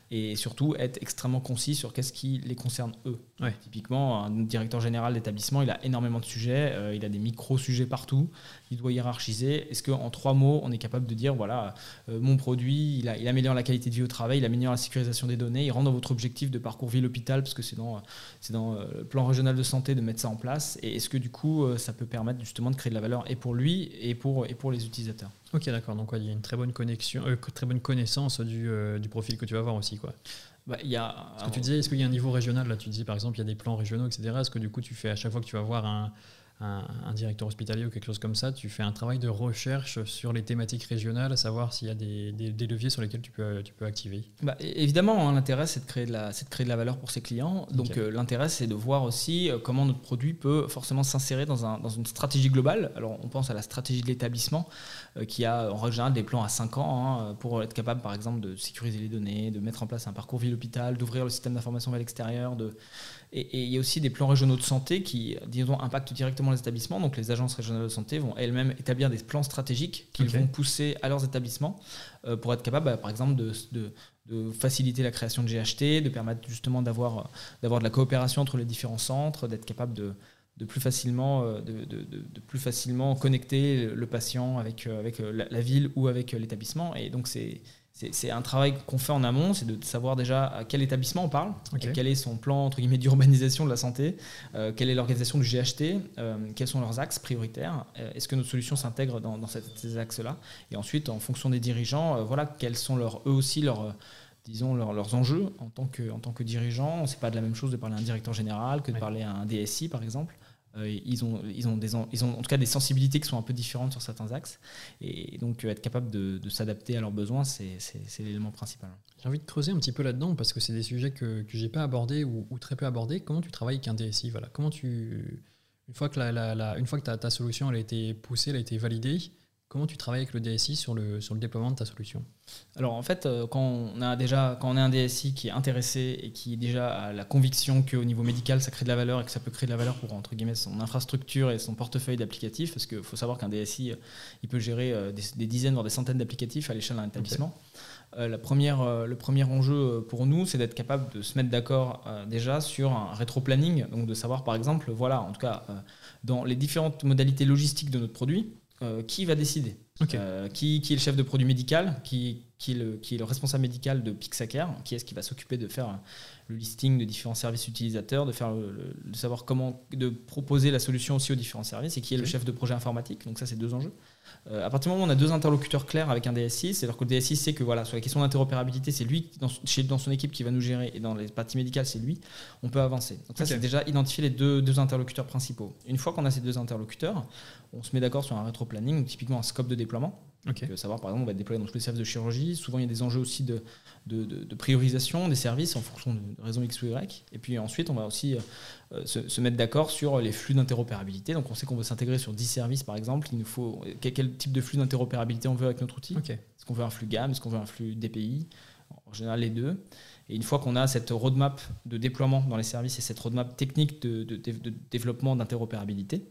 [SPEAKER 2] Et surtout être extrêmement concis sur qu'est-ce qui les concerne eux. Typiquement, un directeur général d'établissement, il a énormément de sujets, euh, il a des micro-sujets partout, il doit hiérarchiser. Est-ce qu'en trois mots, on est capable de dire, voilà, euh, mon produit, il, a, il, améliore la qualité de vie au travail, il améliore la sécurisation des données, il rentre dans votre objectif de parcours vie-l'hôpital, parce que c'est dans, dans euh, le plan régional de santé de mettre ça en place Et est-ce que du coup, euh, ça peut permettre justement de créer de la valeur et pour lui et pour, et pour les utilisateurs?
[SPEAKER 1] Ok, d'accord. Donc, il y a une très bonne connexion, euh, très bonne connaissance du, euh, du, profil que tu vas avoir aussi, quoi.
[SPEAKER 2] Bah, y a,
[SPEAKER 1] ce que tu disais, est-ce qu'il y a un niveau régional? Là, tu dis par exemple, il y a des plans régionaux, etc. Est-ce que du coup, tu fais à chaque fois que tu vas voir un, un, directeur hospitalier ou quelque chose comme ça, tu fais un travail de recherche sur les thématiques régionales, à savoir s'il y a des, des, leviers sur lesquels tu peux, tu peux activer
[SPEAKER 2] bah, Évidemment, hein, l'intérêt, c'est de, créer de, la, de créer de la valeur pour ses clients. Donc euh, l'intérêt, c'est de voir aussi euh, comment notre produit peut forcément s'insérer dans, un, dans, une stratégie globale. Alors on pense à la stratégie de l'établissement, euh, qui a en règle générale des plans à 5 ans hein, pour être capable, par exemple, de sécuriser les données, de mettre en place un parcours vie-hôpital, d'ouvrir le système d'information vers l'extérieur, de et, il y a aussi des plans régionaux de santé qui, disons, impactent directement les établissements. Donc les agences régionales de santé vont elles-mêmes établir des plans stratégiques qu'ils vont pousser à leurs établissements euh, pour être capables, bah, par exemple, de, de, faciliter la création de GHT, de permettre justement d'avoir de la coopération entre les différents centres, d'être capable de, de plus facilement, euh, de, de, de, plus facilement connecter le patient avec, euh, avec la, la ville ou avec l'établissement. Et donc, c'est c'est un travail qu'on fait en amont, c'est de savoir déjà à quel établissement on parle, quel est son plan entre guillemets d'urbanisation de la santé, euh, quelle est l'organisation du GHT, euh, quels sont leurs axes prioritaires, euh, est-ce que notre solution s'intègre dans, ces axes-là, et ensuite en fonction des dirigeants, voilà quels sont leurs, eux aussi leurs disons leurs, enjeux en tant que en tant que dirigeant. C'est pas de la même chose de parler à un directeur général que de parler à un DSI par exemple. Euh, ils, ont, ils, ont des, ils ont en tout cas des sensibilités qui sont un peu différentes sur certains axes. Et donc, être capable de, s'adapter à leurs besoins, c'est l'élément principal.
[SPEAKER 1] J'ai envie de creuser un petit peu là-dedans parce que c'est des sujets que, que j'ai pas abordés ou, très peu abordés. Comment tu travailles avec un DSI voilà. Comment tu, Une fois que, la, une fois que ta, solution a été poussée, elle a été validée, Comment tu travailles avec le DSI sur le, sur le déploiement de ta solution?
[SPEAKER 2] Alors en fait, euh, quand on, a déjà, quand on est un DSI qui est intéressé et qui déjà a la conviction qu'au niveau médical, ça crée de la valeur et que ça peut créer de la valeur pour entre guillemets, son infrastructure et son portefeuille d'applicatifs, parce qu'il faut savoir qu'un DSI, euh, il peut gérer euh, des, dizaines, voire des centaines d'applicatifs à l'échelle d'un établissement. la première, le premier enjeu pour nous, c'est d'être capable de se mettre d'accord déjà sur un rétro-planning, donc de savoir par exemple, voilà, en tout cas, dans les différentes modalités logistiques de notre produit, euh, qui va décider. Euh, qui, est le chef de produit médical qui, est le, responsable médical de Pixacare Qui est-ce qui va s'occuper de faire le listing de différents services utilisateurs, de, faire de savoir comment de proposer la solution aussi aux différents services Et qui est le chef de projet informatique. Donc ça, c'est deux enjeux. À partir du moment où on a deux interlocuteurs clairs avec un DSI, c'est-à-dire que le DSI sait que voilà, sur les questions d'interopérabilité, c'est lui dans, chez, dans son équipe qui va nous gérer et dans les parties médicales, c'est lui, on peut avancer. Donc ça, c'est déjà identifier les deux, deux interlocuteurs principaux. Une fois qu'on a ces deux interlocuteurs, on se met d'accord sur un rétro-planning, typiquement un scope de déploiement. Euh, savoir, par exemple, on va déployer dans tous les services de chirurgie. Souvent, il y a des enjeux aussi de, de, priorisation des services en fonction de raisons X ou Y. Et puis ensuite, on va aussi euh, se, mettre d'accord sur les flux d'interopérabilité. Donc, on sait qu'on veut s'intégrer sur 10 services, par exemple. Il nous faut quel, type de flux d'interopérabilité on veut avec notre outil? Est-ce qu'on veut un flux GAM Est-ce qu'on veut un flux DPI En général, les deux. Et une fois qu'on a cette roadmap de déploiement dans les services et cette roadmap technique de, développement d'interopérabilité,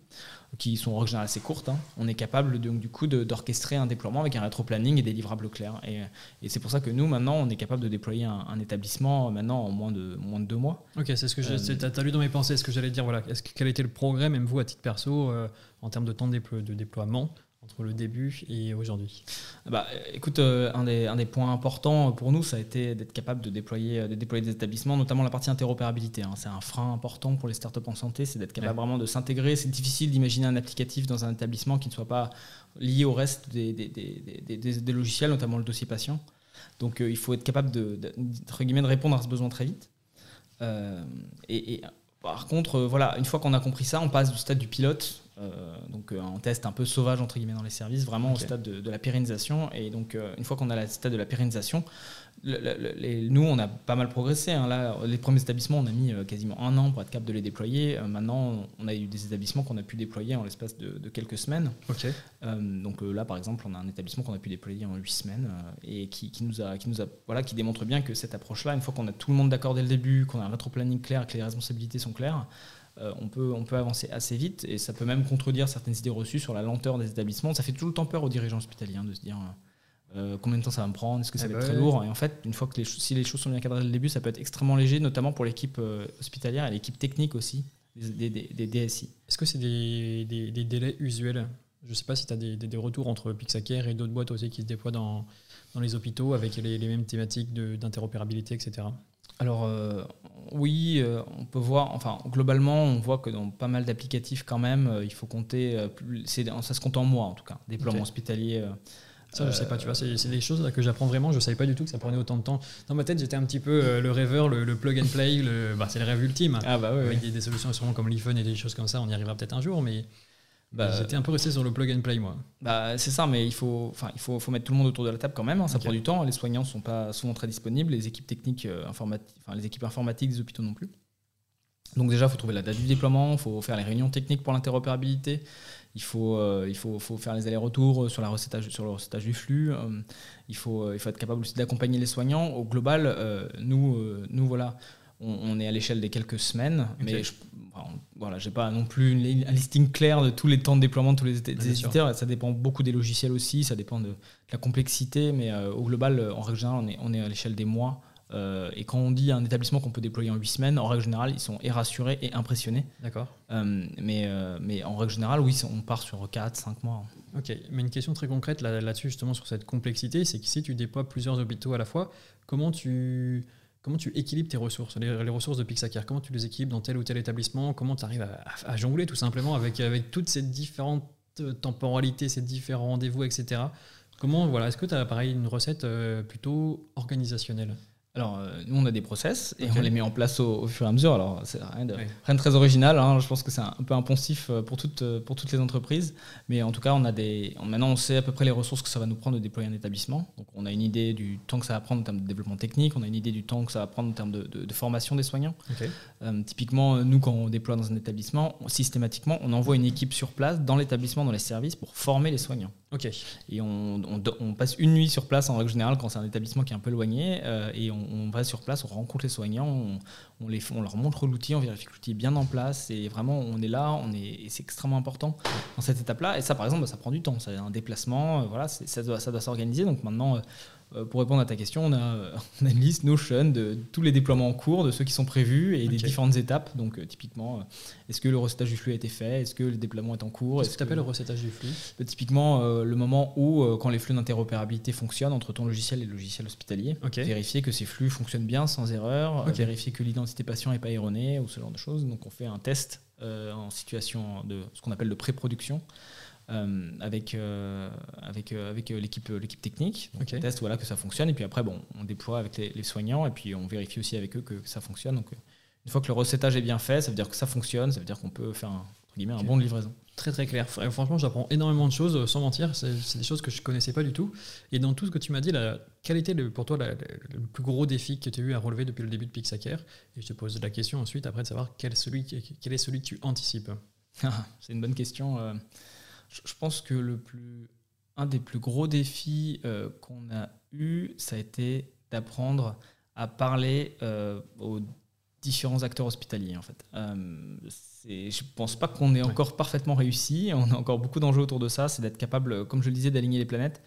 [SPEAKER 2] qui sont en règle générale assez courtes, hein, on est capable donc, du coup d'orchestrer un déploiement avec un rétro-planning et des livrables clairs. Et, c'est pour ça que nous, maintenant, on est capable de déployer un, établissement maintenant en moins de, moins de deux mois.
[SPEAKER 1] Ok, c'est ce que euh, tu as, lu dans mes pensées, ce que j'allais dire. Voilà. Est-ce quel était le progrès, même vous, à titre perso, euh, en termes de temps de déploiement entre le début et aujourd'hui
[SPEAKER 2] bah, Écoute, euh, un, des, un, des, points importants pour nous, ça a été d'être capable de déployer, de déployer des établissements, notamment la partie interopérabilité. Hein. C'est un frein important pour les startups en santé, c'est d'être capable vraiment de s'intégrer. C'est difficile d'imaginer un applicatif dans un établissement qui ne soit pas lié au reste des, des, des, des logiciels, notamment le dossier patient. Donc euh, il faut être capable de, de, de, répondre à ce besoin très vite. Euh, et, et, par contre, voilà, une fois qu'on a compris ça, on passe du stade du pilote euh, donc euh, un test un peu sauvage entre guillemets dans les services, vraiment au stade de, la pérennisation. Et donc euh, une fois qu'on a le stade de la pérennisation, nous on a pas mal progressé. Hein. Là, les premiers établissements, on a mis quasiment un an pour être capable de les déployer. maintenant, on a eu des établissements qu'on a pu déployer en l'espace de, quelques semaines. donc là, par exemple, on a un établissement qu'on a pu déployer en huit semaines et qui, nous a, qui nous a, voilà, qui démontre bien que cette approche-là, une fois qu'on a tout le monde d'accord dès le début, qu'on a un rétro-planning clair, que les responsabilités sont claires. Euh, on, peut, on peut avancer assez vite et ça peut même contredire certaines idées reçues sur la lenteur des établissements. Ça fait tout le temps peur aux dirigeants hospitaliers hein, de se dire euh, combien de temps ça va me prendre, est-ce que ça eh va être ben très lourd? Et en fait, une fois que les, si les choses sont bien cadrées dès le début, ça peut être extrêmement léger, notamment pour l'équipe euh, hospitalière et l'équipe technique aussi, des, DSI.
[SPEAKER 1] Est-ce que c'est des, délais usuels? Je ne sais pas si tu as des, retours entre Pixacare et d'autres boîtes aussi qui se déploient dans, dans les hôpitaux avec les, les mêmes thématiques d'interopérabilité, etc.
[SPEAKER 2] Alors euh, oui, euh, on peut voir, enfin globalement, on voit que dans pas mal d'applicatifs quand même, euh, il faut compter, ça se compte en mois en tout cas, déploiement hospitalier.
[SPEAKER 1] Ça, je sais pas, tu vois, c'est des choses là, que j'apprends vraiment. Je savais pas du tout que ça prenait autant de temps. Dans ma tête, j'étais un petit peu le rêveur, le, plug and play, bah, c'est le rêve ultime.
[SPEAKER 2] Ah bah ouais,
[SPEAKER 1] Avec Des, solutions sûrement comme l'iPhone et des choses comme ça, on y arrivera peut-être un jour, mais bah, J'étais un peu resté sur le plug and play, moi.
[SPEAKER 2] Bah, c'est ça, mais il, faut, il faut, faut, mettre tout le monde autour de la table quand même. Hein, ça prend du temps. Les soignants ne sont pas souvent très disponibles, les équipes techniques, euh, informatiques, les équipes informatiques des hôpitaux non plus. Donc déjà, il faut trouver la date du déploiement, il faut faire les réunions techniques pour l'interopérabilité, il faut, euh, il faut, faut, faire les allers-retours sur, la recettage, sur le recettage du flux, euh, il, faut, il faut être capable aussi d'accompagner les soignants. Au global, nous, nous, voilà, on, est à l'échelle des quelques semaines, mais je, voilà, j'ai pas non plus un listing clair de tous les temps de déploiement de tous les éditeurs. Ça dépend beaucoup des logiciels aussi, ça dépend de, la complexité, mais euh, au global, euh, en règle générale, on est, on est à l'échelle des mois. Euh, et quand on dit un établissement qu'on peut déployer en 8 semaines, en règle générale, ils sont et rassurés et impressionnés.
[SPEAKER 1] D'accord.
[SPEAKER 2] mais, mais en règle générale, oui, on part sur 4, 5 mois.
[SPEAKER 1] Ok, mais une question très concrète là-dessus, justement, sur cette complexité, c'est que si tu déploies plusieurs hôpitaux à la fois, comment tu Comment tu équilibres tes ressources, les, ressources de Pixacare? Comment tu les équilibres dans tel ou tel établissement? Comment tu arrives à, jongler tout simplement avec, avec toutes ces différentes euh, temporalités, ces différents rendez-vous, etc. Comment, voilà, est-ce que tu as pareil une recette euh, plutôt organisationnelle?
[SPEAKER 2] Alors, euh, nous, on a des process et on les met en place au, fur et à mesure. Alors, c'est rien de, rien de très original. Hein. Je pense que c'est un, peu impensif euh, pour toutes, euh, pour toutes les entreprises. Mais en tout cas, on a des, maintenant, on sait à peu près les ressources que ça va nous prendre de déployer un établissement. Donc, on a une idée du temps que ça va prendre en termes de développement technique. On a une idée du temps que ça va prendre en termes de, de, formation des soignants. typiquement, nous, quand on déploie dans un établissement, systématiquement, on envoie une équipe sur place dans l'établissement, dans les services, pour former les soignants.
[SPEAKER 1] Ok.
[SPEAKER 2] Et on, passe une nuit sur place en règle générale quand c'est un établissement qui est un peu éloigné. et on va sur place, on rencontre les soignants, on, les, on leur montre l'outil, on vérifie que l'outil est bien en place et vraiment on est là, on est, c'est extrêmement important dans cette étape-là. Et ça, par exemple, ça prend du temps, c'est un déplacement, euh, voilà, ça doit, ça doit s'organiser. Donc maintenant, euh, euh, pour répondre à ta question, on a, on a, une liste Notion de tous les déploiements en cours, de ceux qui sont prévus et des différentes étapes. Donc, euh, typiquement, euh, est-ce que le recettage du flux a été fait? Est-ce que le déploiement est en cours?
[SPEAKER 1] Qu'est-ce que tu appelles le recettage du flux?
[SPEAKER 2] Typiquement, le moment où, quand les flux d'interopérabilité fonctionnent entre ton logiciel et le logiciel hospitalier, vérifier que ces flux fonctionnent bien sans erreur, vérifier que l'identité patient n'est pas erronée ou ce genre de choses. Donc, on fait un test en situation de ce qu'on appelle de pré-production. Avec, avec, avec l'équipe, l'équipe technique. Donc On teste voilà, que ça fonctionne. Et puis après, bon, on déploie avec les, soignants et puis on vérifie aussi avec eux que, ça fonctionne. Donc une fois que le recettage est bien fait, ça veut dire que ça fonctionne, ça veut dire qu'on peut faire un, un bon de livraison.
[SPEAKER 1] Très très clair. Franchement, j'apprends énormément de choses, sans mentir. C'est des choses que je ne connaissais pas du tout. Et dans tout ce que tu m'as dit, la, quel était le, pour toi le plus gros défi que tu as eu à relever depuis le début de Pixaker Et je te pose la question ensuite, après, de savoir quel, celui, quel est celui que tu anticipes.
[SPEAKER 2] Ah, c'est une bonne question. Je pense que le plus, un des plus gros défis euh, qu'on a eu, ça a été d'apprendre à parler euh, aux différents acteurs hospitaliers en fait. Euh, je pense pas qu'on ait encore parfaitement réussi. On a encore beaucoup d'enjeux autour de ça. C'est d'être capable, comme je le disais, d'aligner les planètes,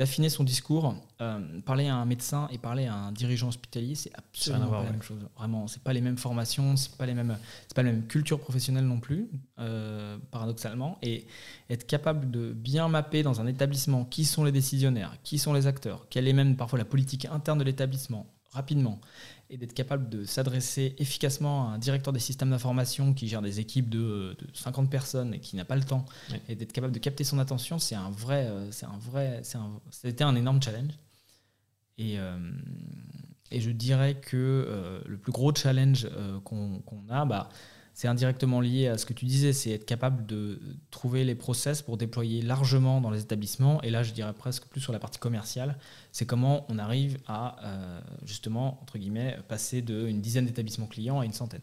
[SPEAKER 2] d'affiner son discours. Euh, parler à un médecin et parler à un dirigeant hospitalier, c'est absolument pas la même chose. Vraiment, c'est pas les mêmes formations, c'est pas les mêmes, c'est pas la même culture professionnelle non plus, euh, paradoxalement. Et être capable de bien mapper dans un établissement qui sont les décisionnaires, qui sont les acteurs, quelle est même parfois la politique interne de l'établissement rapidement et d'être capable de s'adresser efficacement à un directeur des systèmes d'information qui gère des équipes de, 50 personnes et qui n'a pas le temps, et d'être capable de capter son attention, c'est un vrai, euh, c'est un vrai, c'est un, c'était un énorme challenge. Et, euh, et je dirais que euh, le plus gros challenge qu'on, a, bah, c'est indirectement lié à ce que tu disais, c'est être capable de trouver les process pour déployer largement dans les établissements. Et là, je dirais presque plus sur la partie commerciale, c'est comment on arrive à euh, justement, entre guillemets, passer d'une dizaine d'établissements clients à une centaine.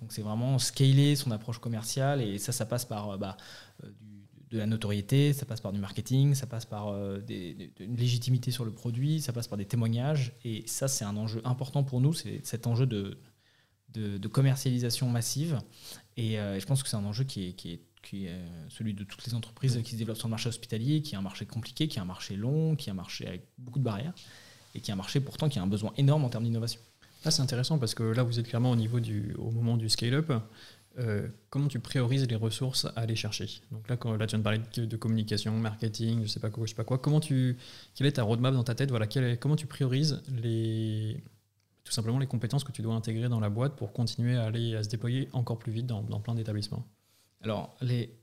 [SPEAKER 2] Donc c'est vraiment scaler son approche commerciale et ça, ça passe par euh, bah, euh, de la notoriété, ça passe par du marketing, ça passe par une légitimité sur le produit, ça passe par des témoignages. Et ça, c'est un enjeu important pour nous, c'est cet enjeu de de, commercialisation massive. Euh, et, je pense que c'est un enjeu qui est, qui est, qui est, euh, celui de toutes les entreprises qui se développent sur le marché hospitalier, qui est un marché compliqué, qui est un marché long, qui est un marché avec beaucoup de barrières, et qui est un marché pourtant qui a un besoin énorme en termes d'innovation.
[SPEAKER 1] Là, c'est intéressant parce que là, vous êtes clairement au niveau du, au moment du scale-up. Euh, comment tu priorises les ressources à aller chercher? Donc là, là, tu viens de parler de, communication, marketing, je sais pas quoi, je sais pas quoi. Comment tu, quelle est ta roadmap dans ta tête? Voilà, comment tu priorises les, tout simplement les compétences que tu dois intégrer dans la boîte pour continuer à aller à se déployer encore plus vite dans, plein d'établissements
[SPEAKER 2] Alors, les...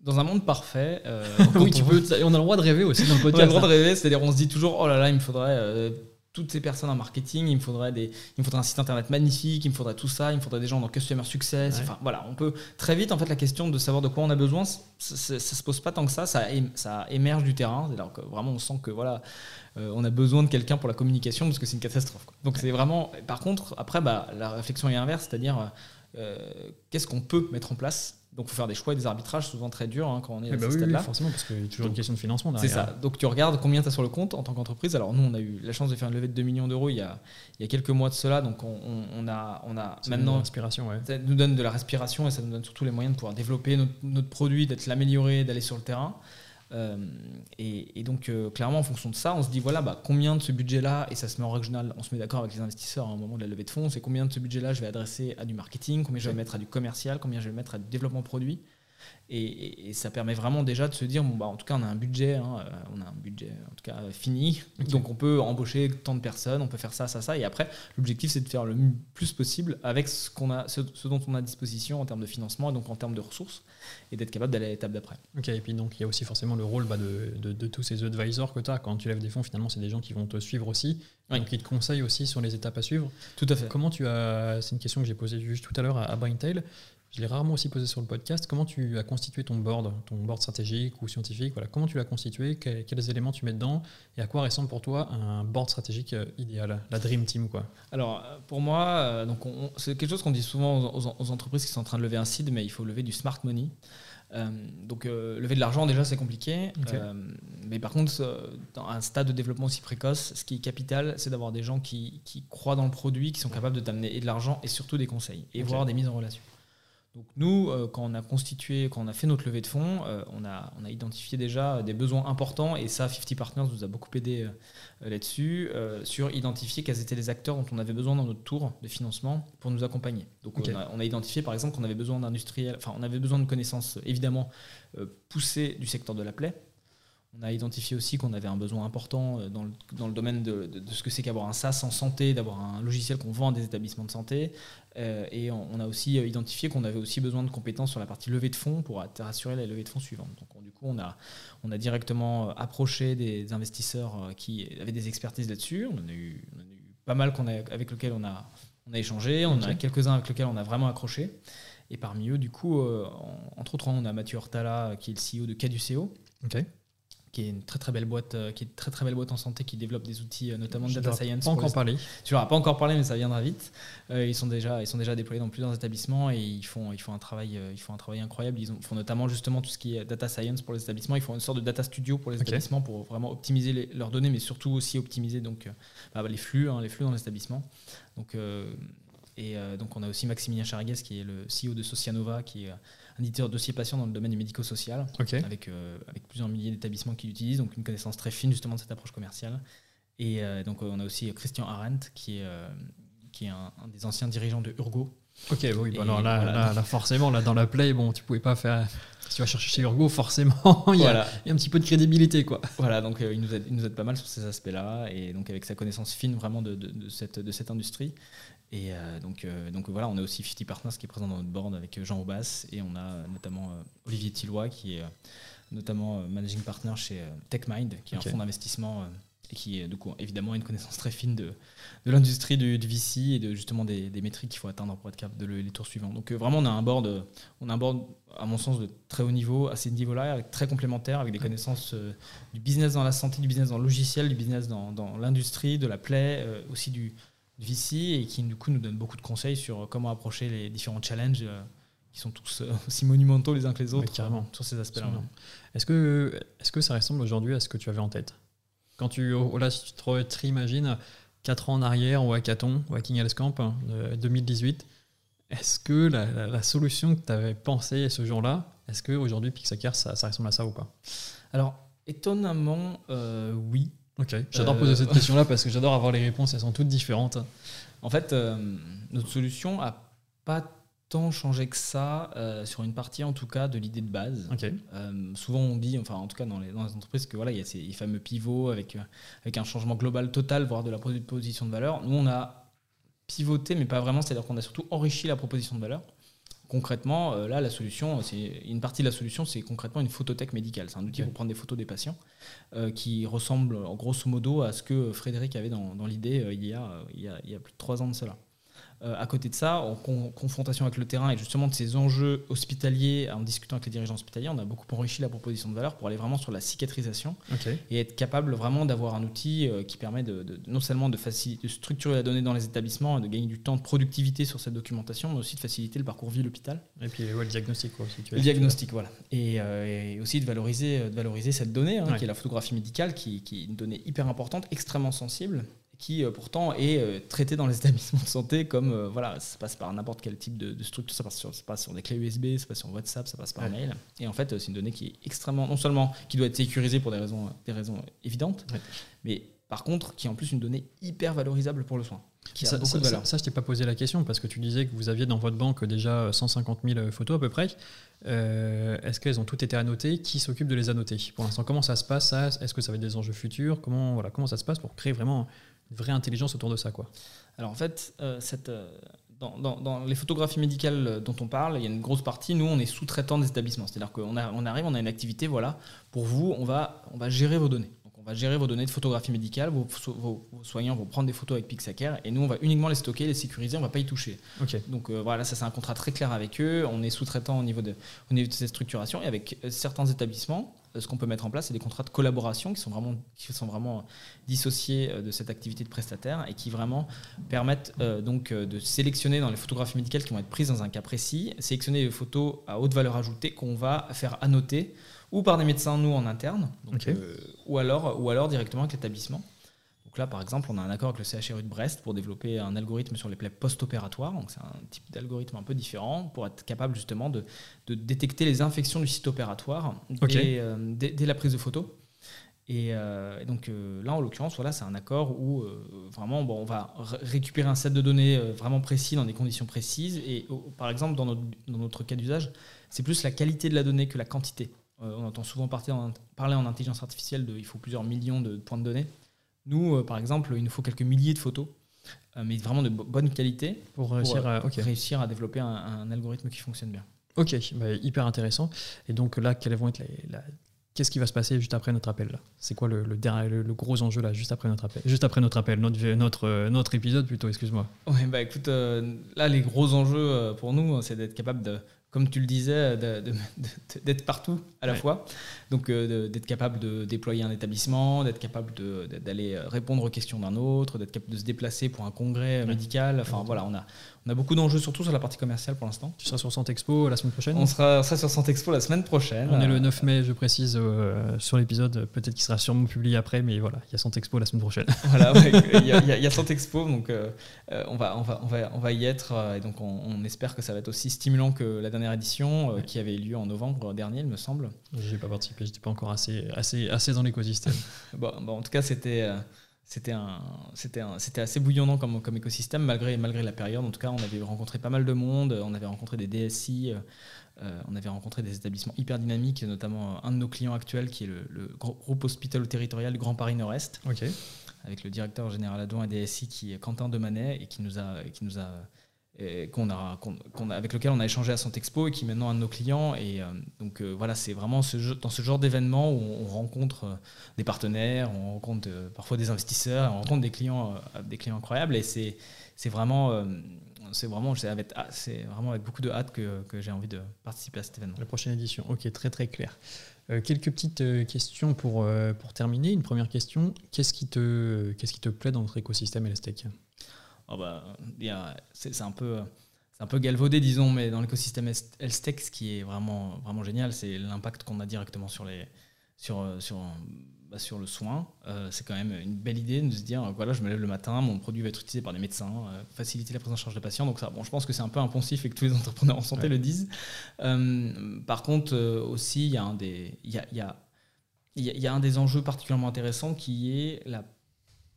[SPEAKER 2] dans un monde parfait,
[SPEAKER 1] euh, oui, tu peux, on a le droit de rêver aussi dans le podcast. on
[SPEAKER 2] a le droit de rêver, c'est-à-dire on se dit toujours, oh là là, il me faudrait euh, toutes ces personnes en marketing, il me faudrait des, il me faudrait un site internet magnifique, il me faudrait tout ça, il me faudrait des gens dans customer success. Enfin voilà, on peut très vite en fait la question de savoir de quoi on a besoin, ça, ne se pose pas tant que ça, ça, ça émerge du terrain. Alors que vraiment on sent que voilà, euh, on a besoin de quelqu'un pour la communication parce que c'est une catastrophe. Donc c'est vraiment. Par contre, après bah, la réflexion est inverse, c'est-à-dire euh, qu'est-ce qu'on peut mettre en place donc, il faut faire des choix et des arbitrages souvent très durs hein, quand on est à eh
[SPEAKER 1] ce bah stade-là. forcément, parce qu'il y a toujours une question de financement
[SPEAKER 2] C'est ça. Donc, tu regardes combien tu as sur le compte en tant qu'entreprise. Alors, nous, on a eu la chance de faire une levée de 2 millions d'euros il, y a, il y a quelques mois de cela. Donc, on, a, on a maintenant.
[SPEAKER 1] Respiration, ouais.
[SPEAKER 2] Ça nous donne de la respiration et ça nous donne surtout les moyens de pouvoir développer notre, notre produit, d'être l'améliorer, d'aller sur le terrain. Euh, et, donc, euh, clairement, en fonction de ça, on se dit voilà, bah, combien de ce budget-là, et ça se met en régional, on se met d'accord avec les investisseurs à un moment de la levée de fonds, c'est combien de ce budget-là je vais adresser à du marketing, combien je vais mettre à du commercial, combien je vais mettre à du développement produit. Et, ça permet vraiment déjà de se dire bon bah en tout cas on a un budget hein, euh, on a un budget en tout cas fini. Donc on peut embaucher tant de personnes on peut faire ça ça ça. Et après l'objectif c'est de faire le plus possible avec ce qu'on a ce, dont on a à disposition en termes de financement et donc en termes de ressources et d'être capable d'aller à l'étape d'après.
[SPEAKER 1] Ok et puis donc il y a aussi forcément le rôle bah, de, de, tous ces advisors que tu as quand tu lèves des fonds finalement c'est des gens qui vont te suivre aussi. Donc qui te conseillent aussi sur les étapes à suivre.
[SPEAKER 2] Tout à fait.
[SPEAKER 1] Comment tu as c'est une question que j'ai posée juste tout à l'heure à, à Braintail je l'ai rarement aussi posé sur le podcast. Comment tu as constitué ton board, ton board stratégique ou scientifique voilà. Comment tu l'as constitué? Quels, éléments tu mets dedans? Et à quoi ressemble pour toi un board stratégique euh, idéal? La Dream Team quoi
[SPEAKER 2] Alors, euh, pour moi, euh, donc c'est quelque chose qu'on dit souvent aux, entreprises qui sont en train de lever un seed, mais il faut lever du smart money. donc, lever de l'argent, déjà, c'est compliqué. mais par contre, dans un stade de développement aussi précoce, ce qui est capital, c'est d'avoir des gens qui, croient dans le produit, qui sont capables de t'amener de l'argent et surtout des conseils et voir des mises en relation. Donc nous, euh, quand on a constitué, quand on a fait notre levée de fonds, euh, on, a, on a identifié déjà des besoins importants et ça, 50 Partners nous a beaucoup aidé euh, là-dessus, sur identifier quels étaient les acteurs dont on avait besoin dans notre tour de financement pour nous accompagner. Donc on, a, on, a, identifié par exemple qu'on avait besoin d'industriels, enfin on avait besoin de connaissances évidemment poussées du secteur de la plaie, on a identifié aussi qu'on avait un besoin important euh, dans le, dans le domaine de, de, ce que c'est qu'avoir un SaaS en santé, d'avoir un logiciel qu'on vend à des établissements de santé. Euh, et on, a aussi euh, identifié qu'on avait aussi besoin de compétences sur la partie levée de fonds pour assurer la levée de fonds suivante. Donc, du coup, on a, on a directement approché des investisseurs qui avaient des expertises là-dessus. On, a eu pas mal qu'on a, avec lesquels on a, on a échangé. On en a quelques-uns avec lesquels on a vraiment accroché. Et parmi eux, du coup, entre autres, on a Mathieu Hortala, qui est le CEO de Caduceo. Qui est une très très belle boîte, euh, qui est très très belle boîte en santé, qui développe des outils, euh, notamment de data science.
[SPEAKER 1] Pas encore parlé.
[SPEAKER 2] Tu leur as pas encore parlé, mais ça viendra vite. Euh, ils sont déjà, ils sont déjà déployés dans plusieurs établissements et ils font, ils font un travail, ils font un travail incroyable. Ils font notamment justement tout ce qui est data science pour les établissements. Ils font une sorte de data studio pour les établissements pour vraiment optimiser leurs données, mais surtout aussi optimiser donc bah, les flux, hein, les flux dans l'établissement. Donc et donc on a aussi Maximilien Charagues qui est le CEO de Socianova, qui est un éditeur dossier patient dans le domaine du médico-social, avec, euh, avec plusieurs milliers d'établissements qui l'utilisent, donc une connaissance très fine justement de cette approche commerciale. Et euh, donc on a aussi Christian Arendt, qui est, euh, qui est un, des anciens dirigeants de Urgo.
[SPEAKER 1] Ok, oui, bah alors là, là, forcément, là, dans la play, bon, tu pouvais pas faire. Si tu vas chercher chez Urgo, forcément, il y, a, il y, a un petit peu de crédibilité. Quoi.
[SPEAKER 2] Voilà, donc il, nous aide, il nous aide pas mal sur ces aspects-là, et donc avec sa connaissance fine vraiment de, de, de, cette, de cette industrie. Et euh, donc, euh, donc voilà, on a aussi 50 Partners qui est présent dans notre board avec euh, Jean Aubas et on a notamment Olivier Tillois qui est notamment managing partner chez TechMind, qui est un fonds d'investissement et qui du coup évidemment une connaissance très fine de, de l'industrie du, VC et de justement des, des métriques qu'il faut atteindre pour être capable de les tours suivants. Donc vraiment on a un board, on a un board à mon sens de très haut niveau, à ces niveaux-là, très complémentaire, avec des connaissances du business dans la santé, du business dans le logiciel, du business dans, dans l'industrie, de la play, aussi du VC et qui du coup nous donne beaucoup de conseils sur comment approcher les différents challenges euh, qui sont tous euh, aussi monumentaux les uns que les autres
[SPEAKER 1] carrément.
[SPEAKER 2] sur ces aspects-là.
[SPEAKER 1] Est-ce que, est que ça ressemble aujourd'hui à ce que tu avais en tête? Quand tu, oh, là, si tu te réimagines 4 ans en arrière au hackathon, au Hacking Health Camp 2018, est-ce que la, solution que tu avais pensée ce jour-là, est-ce qu'aujourd'hui Pixaker, ça, ça ressemble à ça ou pas?
[SPEAKER 2] Alors, étonnamment, euh, oui.
[SPEAKER 1] Ok, j'adore poser cette question-là parce que j'adore avoir les réponses, elles sont toutes différentes.
[SPEAKER 2] En fait, euh, notre solution a pas tant changé que ça euh, sur une partie en tout cas de l'idée de base. Euh, souvent on dit, enfin en tout cas dans les, dans les entreprises, que voilà il y a ces fameux pivots avec, avec un changement global total, voire de la proposition de valeur. Nous on a pivoté, mais pas vraiment, c'est-à-dire qu'on a surtout enrichi la proposition de valeur concrètement, euh, là, la solution, c'est une partie de la solution, c'est concrètement une photothèque médicale. C'est un outil pour prendre des photos des patients euh, qui ressemble, en grosso modo, à ce que Frédéric avait dans, l'idée euh, il, y a, il, y a, plus de trois ans de cela. Euh, à côté de ça, en confrontation avec le terrain et justement de ces enjeux hospitaliers, en discutant avec les dirigeants hospitaliers, on a beaucoup enrichi la proposition de valeur pour aller vraiment sur la cicatrisation et être capable vraiment d'avoir un outil euh, qui permet de, non seulement de, faciliter, de structurer la donnée dans les établissements et de gagner du temps de productivité sur cette documentation, mais aussi de faciliter le parcours vie l'hôpital.
[SPEAKER 1] Et puis le diagnostic aussi.
[SPEAKER 2] le diagnostic, voilà. Euh, et, aussi de valoriser, de valoriser cette donnée, hein, qui est la photographie médicale, qui, qui est une donnée hyper importante, extrêmement sensible qui euh, pourtant est euh, traité dans les établissements de santé comme euh, voilà, ça passe par n'importe quel type de, structure, ça passe, sur, ça passe sur des clés USB, ça passe sur WhatsApp, ça passe par mail. Et en fait, c'est une donnée qui est extrêmement, non seulement qui doit être sécurisée pour des raisons, des raisons évidentes, mais par contre qui est en plus une donnée hyper valorisable pour le soin. Qui
[SPEAKER 1] ça,
[SPEAKER 2] a beaucoup
[SPEAKER 1] de
[SPEAKER 2] valeur.
[SPEAKER 1] ça, je t'ai pas posé la question parce que tu disais que vous aviez dans votre banque déjà 150 000 photos à peu près. Est-ce qu'elles ont toutes été annotées? Qui s'occupe de les annoter? Pour l'instant, comment ça se passe? Est-ce que ça va être des enjeux futurs? Comment, voilà, comment ça se passe pour créer vraiment vraie intelligence autour de ça. Quoi.
[SPEAKER 2] Alors en fait, euh, cette, euh, dans, dans, les photographies médicales dont on parle, il y a une grosse partie, nous, on est sous-traitant des établissements. C'est-à-dire qu'on on arrive, on a une activité, voilà, pour vous, on va, on va gérer vos données. Donc on va gérer vos données de photographie médicale, vos, vos, soignants vont prendre des photos avec Pixacare, et nous, on va uniquement les stocker, les sécuriser, on ne va pas y toucher. Donc euh, voilà, ça c'est un contrat très clair avec eux, on est sous-traitant au, niveau de, au niveau de ces structurations, et avec certains établissements, ce qu'on peut mettre en place, c'est des contrats de collaboration qui sont vraiment, qui sont vraiment dissociés euh, de cette activité de prestataire et qui vraiment permettent euh, donc euh, de sélectionner dans les photographies médicales qui vont être prises dans un cas précis, sélectionner les photos à haute valeur ajoutée qu'on va faire annoter ou par des médecins, nous, en interne, ou, alors, ou alors directement avec l'établissement. Donc là, par exemple, on a un accord avec le CHRU de Brest pour développer un algorithme sur les plaies post-opératoires. Donc c'est un type d'algorithme un peu différent pour être capable justement de, détecter les infections du site opératoire euh, dès, la prise de photo. Et, euh, donc euh, là, en l'occurrence, voilà, c'est un accord où vraiment, bon, on va récupérer un set de données vraiment précis dans des conditions précises. Et par exemple, dans notre, dans notre cas d'usage, c'est plus la qualité de la donnée que la quantité. on entend souvent parler en, parler en intelligence artificielle de il faut plusieurs millions de points de données. Nous, euh, par exemple, il nous faut quelques milliers de photos, euh, mais vraiment de bonne qualité
[SPEAKER 1] pour réussir, à,
[SPEAKER 2] réussir à développer un, algorithme qui fonctionne bien.
[SPEAKER 1] Ok, bah, hyper intéressant. Et donc là, quelles vont être Qu'est-ce qui va se passer juste après notre appel là? C'est quoi le, le, le, gros enjeu là, juste après notre appel Juste après notre appel, notre, notre, notre épisode plutôt, excuse-moi.
[SPEAKER 2] Oui, bah écoute, là, les gros enjeux pour nous, c'est d'être capable de comme tu le disais, d'être partout à la fois. Donc euh, d'être capable de déployer un établissement, d'être capable d'aller répondre aux questions d'un autre, d'être capable de se déplacer pour un congrès médical. Enfin voilà, on a, on a beaucoup d'enjeux, surtout sur la partie commerciale pour l'instant.
[SPEAKER 1] Tu seras sur Expo la semaine prochaine
[SPEAKER 2] on sera, sur sur Expo la semaine prochaine.
[SPEAKER 1] On est le 9 mai, je précise, euh, sur l'épisode. Peut-être qu'il sera sûrement publié après, mais voilà, il y a Expo la semaine prochaine.
[SPEAKER 2] Voilà, il y, a, y, Expo, donc euh, euh, on, va, on, va, on, va, on va y être. et donc on, espère que ça va être aussi stimulant que la dernière édition, qui avait eu lieu en novembre dernier, il me semble.
[SPEAKER 1] Je n'ai pas participé, je n'étais pas encore assez, assez, assez dans l'écosystème.
[SPEAKER 2] bon, bon, en tout cas, c'était c'était un, c'était c'était assez bouillonnant comme, comme écosystème malgré, malgré la période. En tout cas, on avait rencontré pas mal de monde, on avait rencontré des DSI, euh, on avait rencontré des établissements hyper dynamiques, notamment un de nos clients actuels qui est le, groupe hospitalo-territorial du Grand Paris Nord-Est, avec le directeur général adjoint et DSI qui est Quentin Demanet et qui nous a, qui nous a qu'on a, avec lequel on a échangé à Santexpo et qui est maintenant un de nos clients. Et euh, donc euh, voilà, c'est vraiment ce dans ce genre d'événement où on, rencontre euh, des partenaires, on rencontre parfois des investisseurs, on rencontre des clients, des clients incroyables. Et c'est, vraiment, c'est vraiment, avec, ah, vraiment avec beaucoup de hâte que, j'ai envie de participer à cet événement.
[SPEAKER 1] La prochaine édition, ok, très très clair. quelques petites questions pour, pour terminer. Une première question, qu'est-ce qui te, qu'est-ce qui te plaît dans notre écosystème LSTEC
[SPEAKER 2] oh bah, c'est un peu c'est un peu galvaudé, disons, mais dans l'écosystème Elstec, ce qui est vraiment, vraiment génial, c'est l'impact qu'on a directement sur, les, sur, sur, bah, sur le soin. Euh, c'est quand même une belle idée de se dire, voilà, je me lève le matin, mon produit va être utilisé par des médecins, euh, faciliter la prise en charge des patients. Donc ça, bon, je pense que c'est un peu impensif et que tous les entrepreneurs en santé le disent. Euh, par contre, aussi, il y, a un des, y, a, y, a, y a un des enjeux particulièrement intéressants qui est la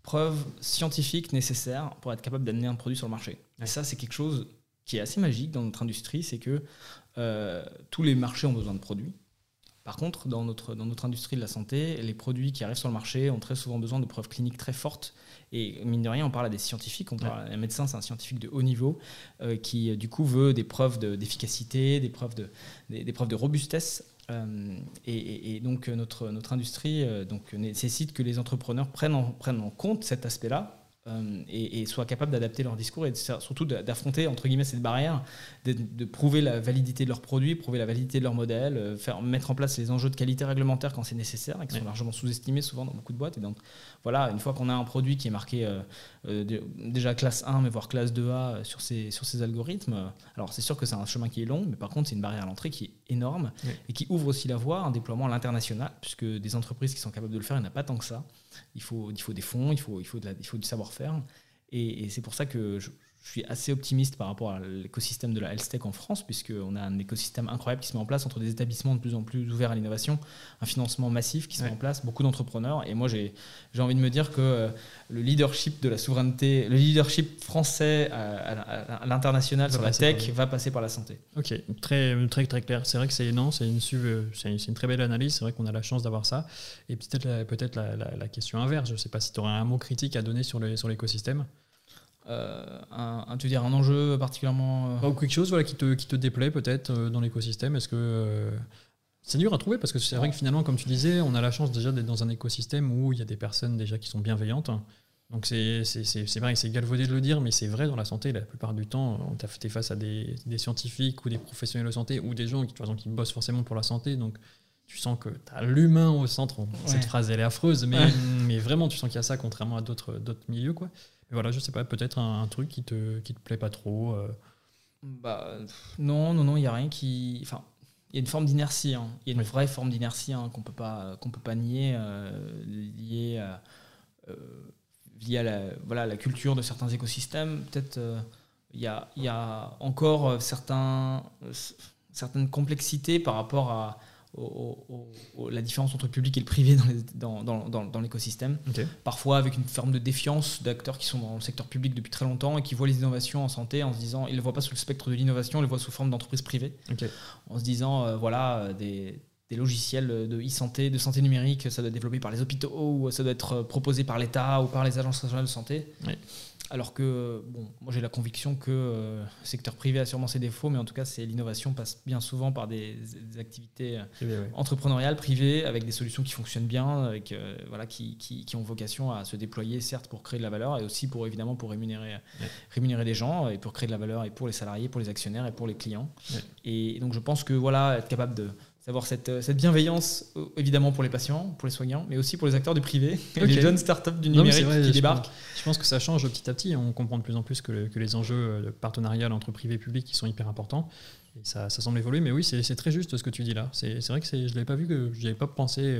[SPEAKER 2] preuves scientifiques nécessaires pour être capable d'amener un produit sur le marché. Et ça, c'est quelque chose qui est assez magique dans notre industrie, c'est que euh, tous les marchés ont besoin de produits. Par contre, dans notre, dans notre industrie de la santé, les produits qui arrivent sur le marché ont très souvent besoin de preuves cliniques très fortes. Et mine de rien, on parle à des scientifiques, on parle, un médecin, c'est un scientifique de haut niveau euh, qui, du coup, veut des preuves d'efficacité, des, preuves de, des, des preuves de robustesse euh, et, donc notre, notre industrie euh, nécessite que les entrepreneurs prennent en, prennent en compte cet aspect-là euh, et, soient capables d'adapter leur discours et surtout d'affronter entre guillemets cette barrière, de, prouver la validité de leurs produits, prouver la validité de leur modèle, euh, faire mettre en place les enjeux de qualité réglementaire quand c'est nécessaire et qui sont largement sous-estimés souvent dans beaucoup de boîtes. Et donc voilà, une fois qu'on a un produit qui est marqué euh, déjà classe 1 mais voire classe 2A sur ces, sur ces algorithmes, alors c'est sûr que c'est un chemin qui est long, mais par contre c'est une barrière à l'entrée qui est énorme et qui ouvre aussi la voie à un déploiement à l'international, puisque des entreprises qui sont capables de le faire, il n'y en a pas tant que ça. Il faut, il faut des fonds, il faut, il faut, il faut du savoir-faire. Et, et c'est pour ça que je, je suis assez optimiste par rapport à l'écosystème de la health tech en France, puisqu'on a un écosystème incroyable qui se met en place entre des établissements de plus en plus ouverts à l'innovation, un financement massif qui se met en place, beaucoup d'entrepreneurs. Et moi, j'ai envie de me dire que euh, le leadership de la souveraineté, le leadership français à, l'international sur la tech va passer par la santé.
[SPEAKER 1] Ok, très, très, très clair. C'est vrai que c'est non, c'est une, une, une, très belle analyse. C'est vrai qu'on a la chance d'avoir ça. Et peut-être peut-être la, la, question inverse. Je ne sais pas si tu aurais un mot critique à donner sur l'écosystème. Sur
[SPEAKER 2] euh, un, tu veux dire un enjeu particulièrement
[SPEAKER 1] euh, ou quelque chose voilà qui te, qui te déplaît peut-être euh, dans l'écosystème est-ce que c'est dur à trouver parce que c'est vrai que finalement comme tu disais on a la chance déjà d'être dans un écosystème où il y a des personnes déjà qui sont bienveillantes donc c'est vrai c'est galvaudé de le dire mais c'est vrai dans la santé la plupart du temps on t'a fait face à des, des, scientifiques ou des professionnels de santé ou des gens qui, qui bossent forcément pour la santé donc tu sens que tu as l'humain au centre. Cette phrase, elle est affreuse, mais, mais vraiment, tu sens qu'il y a ça, contrairement à d'autres milieux. Quoi voilà, je sais pas, peut-être un, truc qui te, qui te plaît pas trop. Euh.
[SPEAKER 2] Bah, non, non, non, il n'y a rien qui. Enfin, il y a une forme d'inertie. Hein. Il y a une vraie forme d'inertie hein, qu'on peut pas qu'on peut pas nier, euh, liée à, euh, à la, voilà, la culture de certains écosystèmes. Peut-être il y, a, y a encore certains, certaines complexités par rapport à la différence entre le public et le privé dans, dans, dans, dans l'écosystème. Parfois avec une forme de défiance d'acteurs qui sont dans le secteur public depuis très longtemps et qui voient les innovations en santé en se disant, ils ne le voient pas sous le spectre de l'innovation, ils le voient sous forme d'entreprise privée. En se disant, euh, voilà, euh, des, des logiciels de e-santé, de santé numérique, ça doit être développé par les hôpitaux ou ça doit être euh, proposé par l'État ou par les agences nationales de santé. Alors que, bon, moi j'ai la conviction que euh, le secteur privé a sûrement ses défauts, mais en tout cas, c'est l'innovation passe bien souvent par des, activités euh, entrepreneuriales, privées, avec des solutions qui fonctionnent bien, avec, euh, voilà, qui, qui, ont vocation à se déployer, certes, pour créer de la valeur, et aussi pour évidemment pour rémunérer, rémunérer les gens, et pour créer de la valeur, et pour les salariés, pour les actionnaires, et pour les clients. Et donc je pense que voilà, être capable de Savoir cette, euh, cette, bienveillance, euh, évidemment pour les patients, pour les soignants, mais aussi pour les acteurs du privé, les jeunes startups du numérique qui débarquent.
[SPEAKER 1] je pense que ça change petit à petit. On comprend de plus en plus que, que les enjeux euh, de partenariat entre privé et public qui sont hyper importants. Et ça, ça semble évoluer. Mais oui, c'est très juste ce que tu dis là. C'est vrai que je ne l'avais pas vu, que je n'y avais pas pensé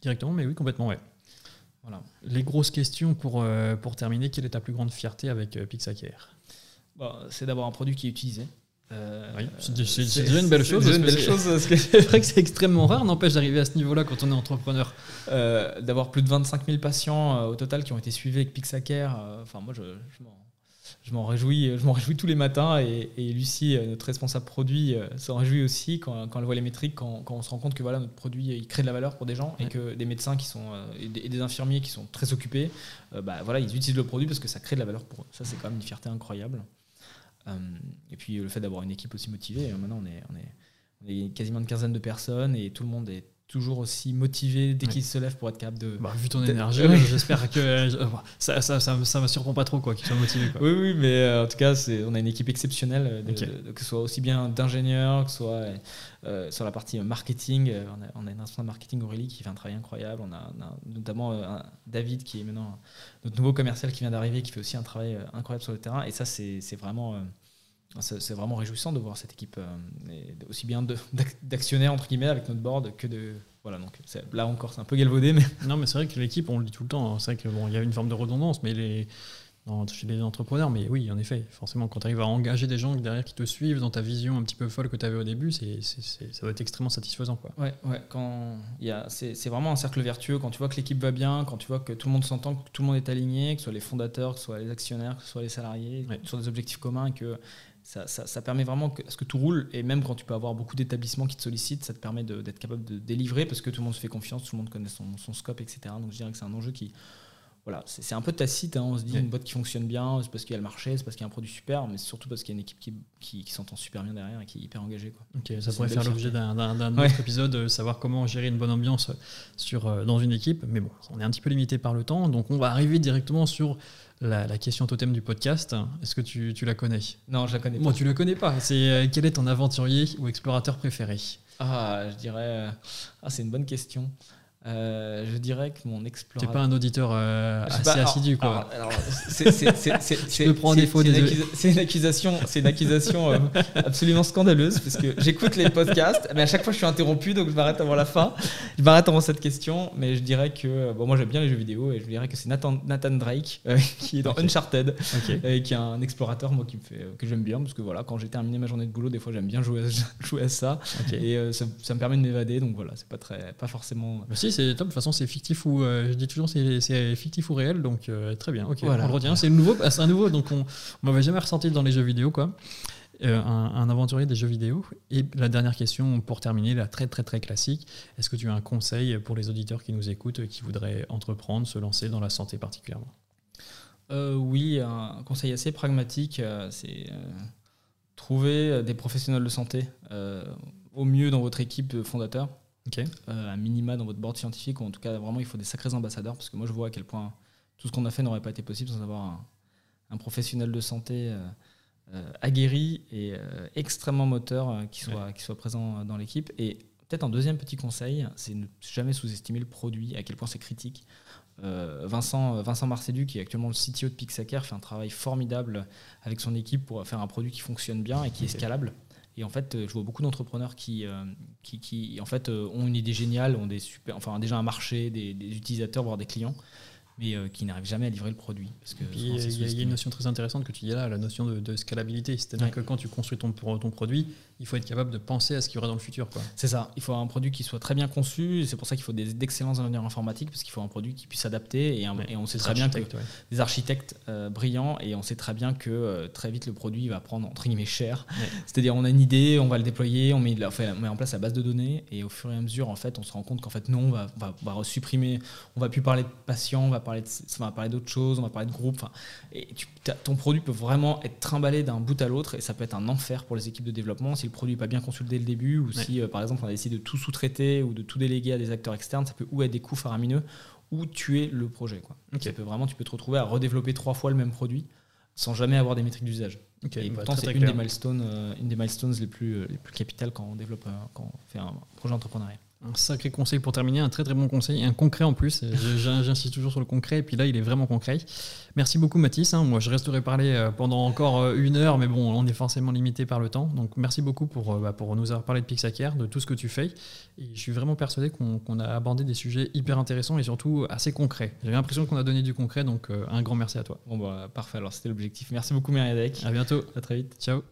[SPEAKER 1] directement, mais oui, complètement, ouais. Voilà. Les grosses questions pour, pour terminer. Quelle est ta plus grande fierté avec Pixacare?
[SPEAKER 2] Bah, C'est d'avoir un produit qui est utilisé.
[SPEAKER 1] Euh, oui, c'est déjà une belle chose. C'est vrai que c'est extrêmement rare, n'empêche d'arriver à ce niveau-là quand on est entrepreneur.
[SPEAKER 2] Euh, d'avoir plus de 25 000 patients euh, au total qui ont été suivis avec Pixacare, enfin moi je, je m'en réjouis, je m'en réjouis tous les matins et, Lucie, notre responsable produit, s'en réjouit aussi quand, quand, elle voit les métriques, quand, quand, on se rend compte que voilà notre produit il crée de la valeur pour des gens et que des médecins qui sont et des, infirmiers qui sont très occupés, bah voilà ils utilisent le produit parce que ça crée de la valeur pour eux. Ça c'est quand même une fierté incroyable. Euh, et puis le fait d'avoir une équipe aussi motivée. Euh, maintenant, on est quasiment une quinzaine de personnes et tout le monde est toujours aussi motivé dès qu'il se lève pour être capable de.
[SPEAKER 1] Bah, vu ton énergie, j'espère que euh, ça, ça, ça, ça, me surprend pas trop quoi, qu'il soit motivé.
[SPEAKER 2] Oui, oui, mais en tout cas, on a une équipe exceptionnelle, que ce soit aussi bien d'ingénieurs, que ce soit sur la partie marketing. on, a, on a une responsable marketing Aurélie qui fait un travail incroyable. On a, notamment David qui est maintenant notre nouveau commercial qui vient d'arriver, qui fait aussi un travail incroyable sur le terrain. Et ça, c'est vraiment c'est vraiment réjouissant de voir cette équipe euh, aussi bien d'actionnaires entre guillemets avec notre board que de voilà donc là encore c'est un peu galvaudé mais
[SPEAKER 1] non mais c'est vrai que l'équipe on le dit tout le temps hein. c'est vrai que bon il y a une forme de redondance mais les chez les entrepreneurs, mais oui, en effet, forcément, quand tu arrives à engager des gens derrière qui te suivent dans ta vision un petit peu folle que tu avais au début, c'est, ça doit être extrêmement satisfaisant. Quoi.
[SPEAKER 2] Ouais, ouais, quand c'est, vraiment un cercle vertueux. Quand tu vois que l'équipe va bien, quand tu vois que tout le monde s'entend, que tout le monde est aligné, que ce soit les fondateurs, que ce soit les actionnaires, que ce soit les salariés, sur des objectifs communs, et que ça, permet vraiment que, ce que tout roule. Et même quand tu peux avoir beaucoup d'établissements qui te sollicitent, ça te permet d'être capable de délivrer parce que tout le monde se fait confiance, tout le monde connaît son, son scope, etc. Donc je dirais que c'est un enjeu qui. Voilà, c'est un peu tacite. Hein. On se dit une boîte qui fonctionne bien, c'est parce qu'il y a le marché, c'est parce qu'il y a un produit super, mais c'est surtout parce qu'il y a une équipe qui, qui, s'entend super bien derrière et qui est hyper engagée. Quoi.
[SPEAKER 1] ça pourrait faire l'objet d'un autre épisode, euh, savoir comment gérer une bonne ambiance sur, euh, dans une équipe. Mais bon, on est un petit peu limité par le temps, donc on va arriver directement sur la, question totem du podcast. Est-ce que tu, tu, la connais?
[SPEAKER 2] Non, je la connais pas.
[SPEAKER 1] Moi, tu la connais pas. C'est euh, quel est ton aventurier ou explorateur préféré?
[SPEAKER 2] Ah, je dirais. Euh, ah, c'est une bonne question. Euh, je dirais que mon explorateur.
[SPEAKER 1] T'es pas un auditeur euh, assez assidu, quoi.
[SPEAKER 2] c'est, une accusation, c'est une accusation euh, absolument scandaleuse parce que j'écoute les podcasts, mais à chaque fois je suis interrompu, donc je m'arrête avant la fin. Je m'arrête avant cette question, mais je dirais que bon, moi j'aime bien les jeux vidéo et je dirais que c'est Nathan, Nathan Drake qui est dans Uncharted, et qui est un explorateur moi qui me fait que j'aime bien parce que voilà, quand j'ai terminé ma journée de boulot, des fois j'aime bien jouer à, jouer à ça et ça, ça, me permet de m'évader, donc voilà, c'est pas très, pas forcément
[SPEAKER 1] c'est top. De toute façon, c'est fictif ou euh, je dis toujours c'est fictif ou réel, donc euh, très bien. Ok, on le retient. C'est nouveau, c'est un nouveau, donc on, on m'avait jamais ressenti dans les jeux vidéo, quoi. Euh, un, aventurier des jeux vidéo. Et la dernière question pour terminer, la très très très classique. Est-ce que tu as un conseil pour les auditeurs qui nous écoutent, qui voudraient entreprendre, se lancer dans la santé particulièrement?
[SPEAKER 2] Oui, un conseil assez pragmatique, c'est trouver des professionnels de santé au mieux dans votre équipe fondateur
[SPEAKER 1] Okay.
[SPEAKER 2] Euh, un minima dans votre board scientifique, ou en tout cas, vraiment, il faut des sacrés ambassadeurs, parce que moi, je vois à quel point tout ce qu'on a fait n'aurait pas été possible sans avoir un, professionnel de santé euh, euh, aguerri et extrêmement moteur qui, soit, qui soit présent dans l'équipe. Et peut-être un deuxième petit conseil, c'est ne jamais sous-estimer le produit, à quel point c'est critique. Vincent, Vincent Marcellu, qui est actuellement le CTO de Pixaker, fait un travail formidable avec son équipe pour faire un produit qui fonctionne bien et qui est scalable. Et en fait, euh, je vois beaucoup d'entrepreneurs qui, euh, qui, qui, en fait, euh, ont une idée géniale, ont des super, enfin, déjà un marché, des, des utilisateurs, voire des clients mais euh, qui n'arrivent jamais à livrer le produit. Parce que
[SPEAKER 1] il y, a une notion très intéressante que tu dis là, la notion de, scalabilité. C'est-à-dire que quand tu construis ton, ton produit, il faut être capable de penser à ce qu'il y aura dans le futur.
[SPEAKER 2] C'est ça. Il faut un produit qui soit très bien conçu. C'est pour ça qu'il faut d'excellents ingénieurs informatiques, parce qu'il faut un produit qui puisse s'adapter. Et, et, on sait très bien que des architectes euh, brillants, et on sait très bien que euh, très vite le produit va prendre entre guillemets cher. C'est-à-dire on a une idée, on va le déployer, on met, on met en place la base de données, et au fur et à mesure, en fait, on se rend compte qu'en fait non, on va, va, supprimer, on va plus parler de patients, on va parler, de, parler d'autres choses, on va parler de groupe. Et ton produit peut vraiment être trimballé d'un bout à l'autre et ça peut être un enfer pour les équipes de développement si le produit n'est pas bien conçu dès le début ou si, euh, par exemple, on a décidé de tout sous-traiter ou de tout déléguer à des acteurs externes. Ça peut ou être des coûts faramineux ou tuer le projet. Quoi. Ça peut vraiment, tu peux te retrouver à redévelopper trois fois le même produit sans jamais avoir des métriques d'usage. et bah, pourtant, c'est une, des milestones, euh, une des milestones les plus, les plus capitales quand on développe, quand on fait un projet entrepreneurial.
[SPEAKER 1] Un sacré conseil pour terminer, un très très bon conseil, un concret en plus. J'insiste toujours sur le concret, et puis là il est vraiment concret. Merci beaucoup Mathis. Hein. Moi je resterai parler euh, pendant encore euh, une heure, mais bon, on est forcément limité par le temps. Donc merci beaucoup pour, euh, bah, pour nous avoir parlé de Pixacare, de tout ce que tu fais. Et je suis vraiment persuadé qu'on a abordé des sujets hyper intéressants et surtout assez concrets. J'ai l'impression qu'on a donné du concret, donc un grand merci à toi.
[SPEAKER 2] Bon bah parfait, alors c'était l'objectif. Merci beaucoup Myriadec.
[SPEAKER 1] À bientôt.
[SPEAKER 2] À très vite.
[SPEAKER 1] Ciao.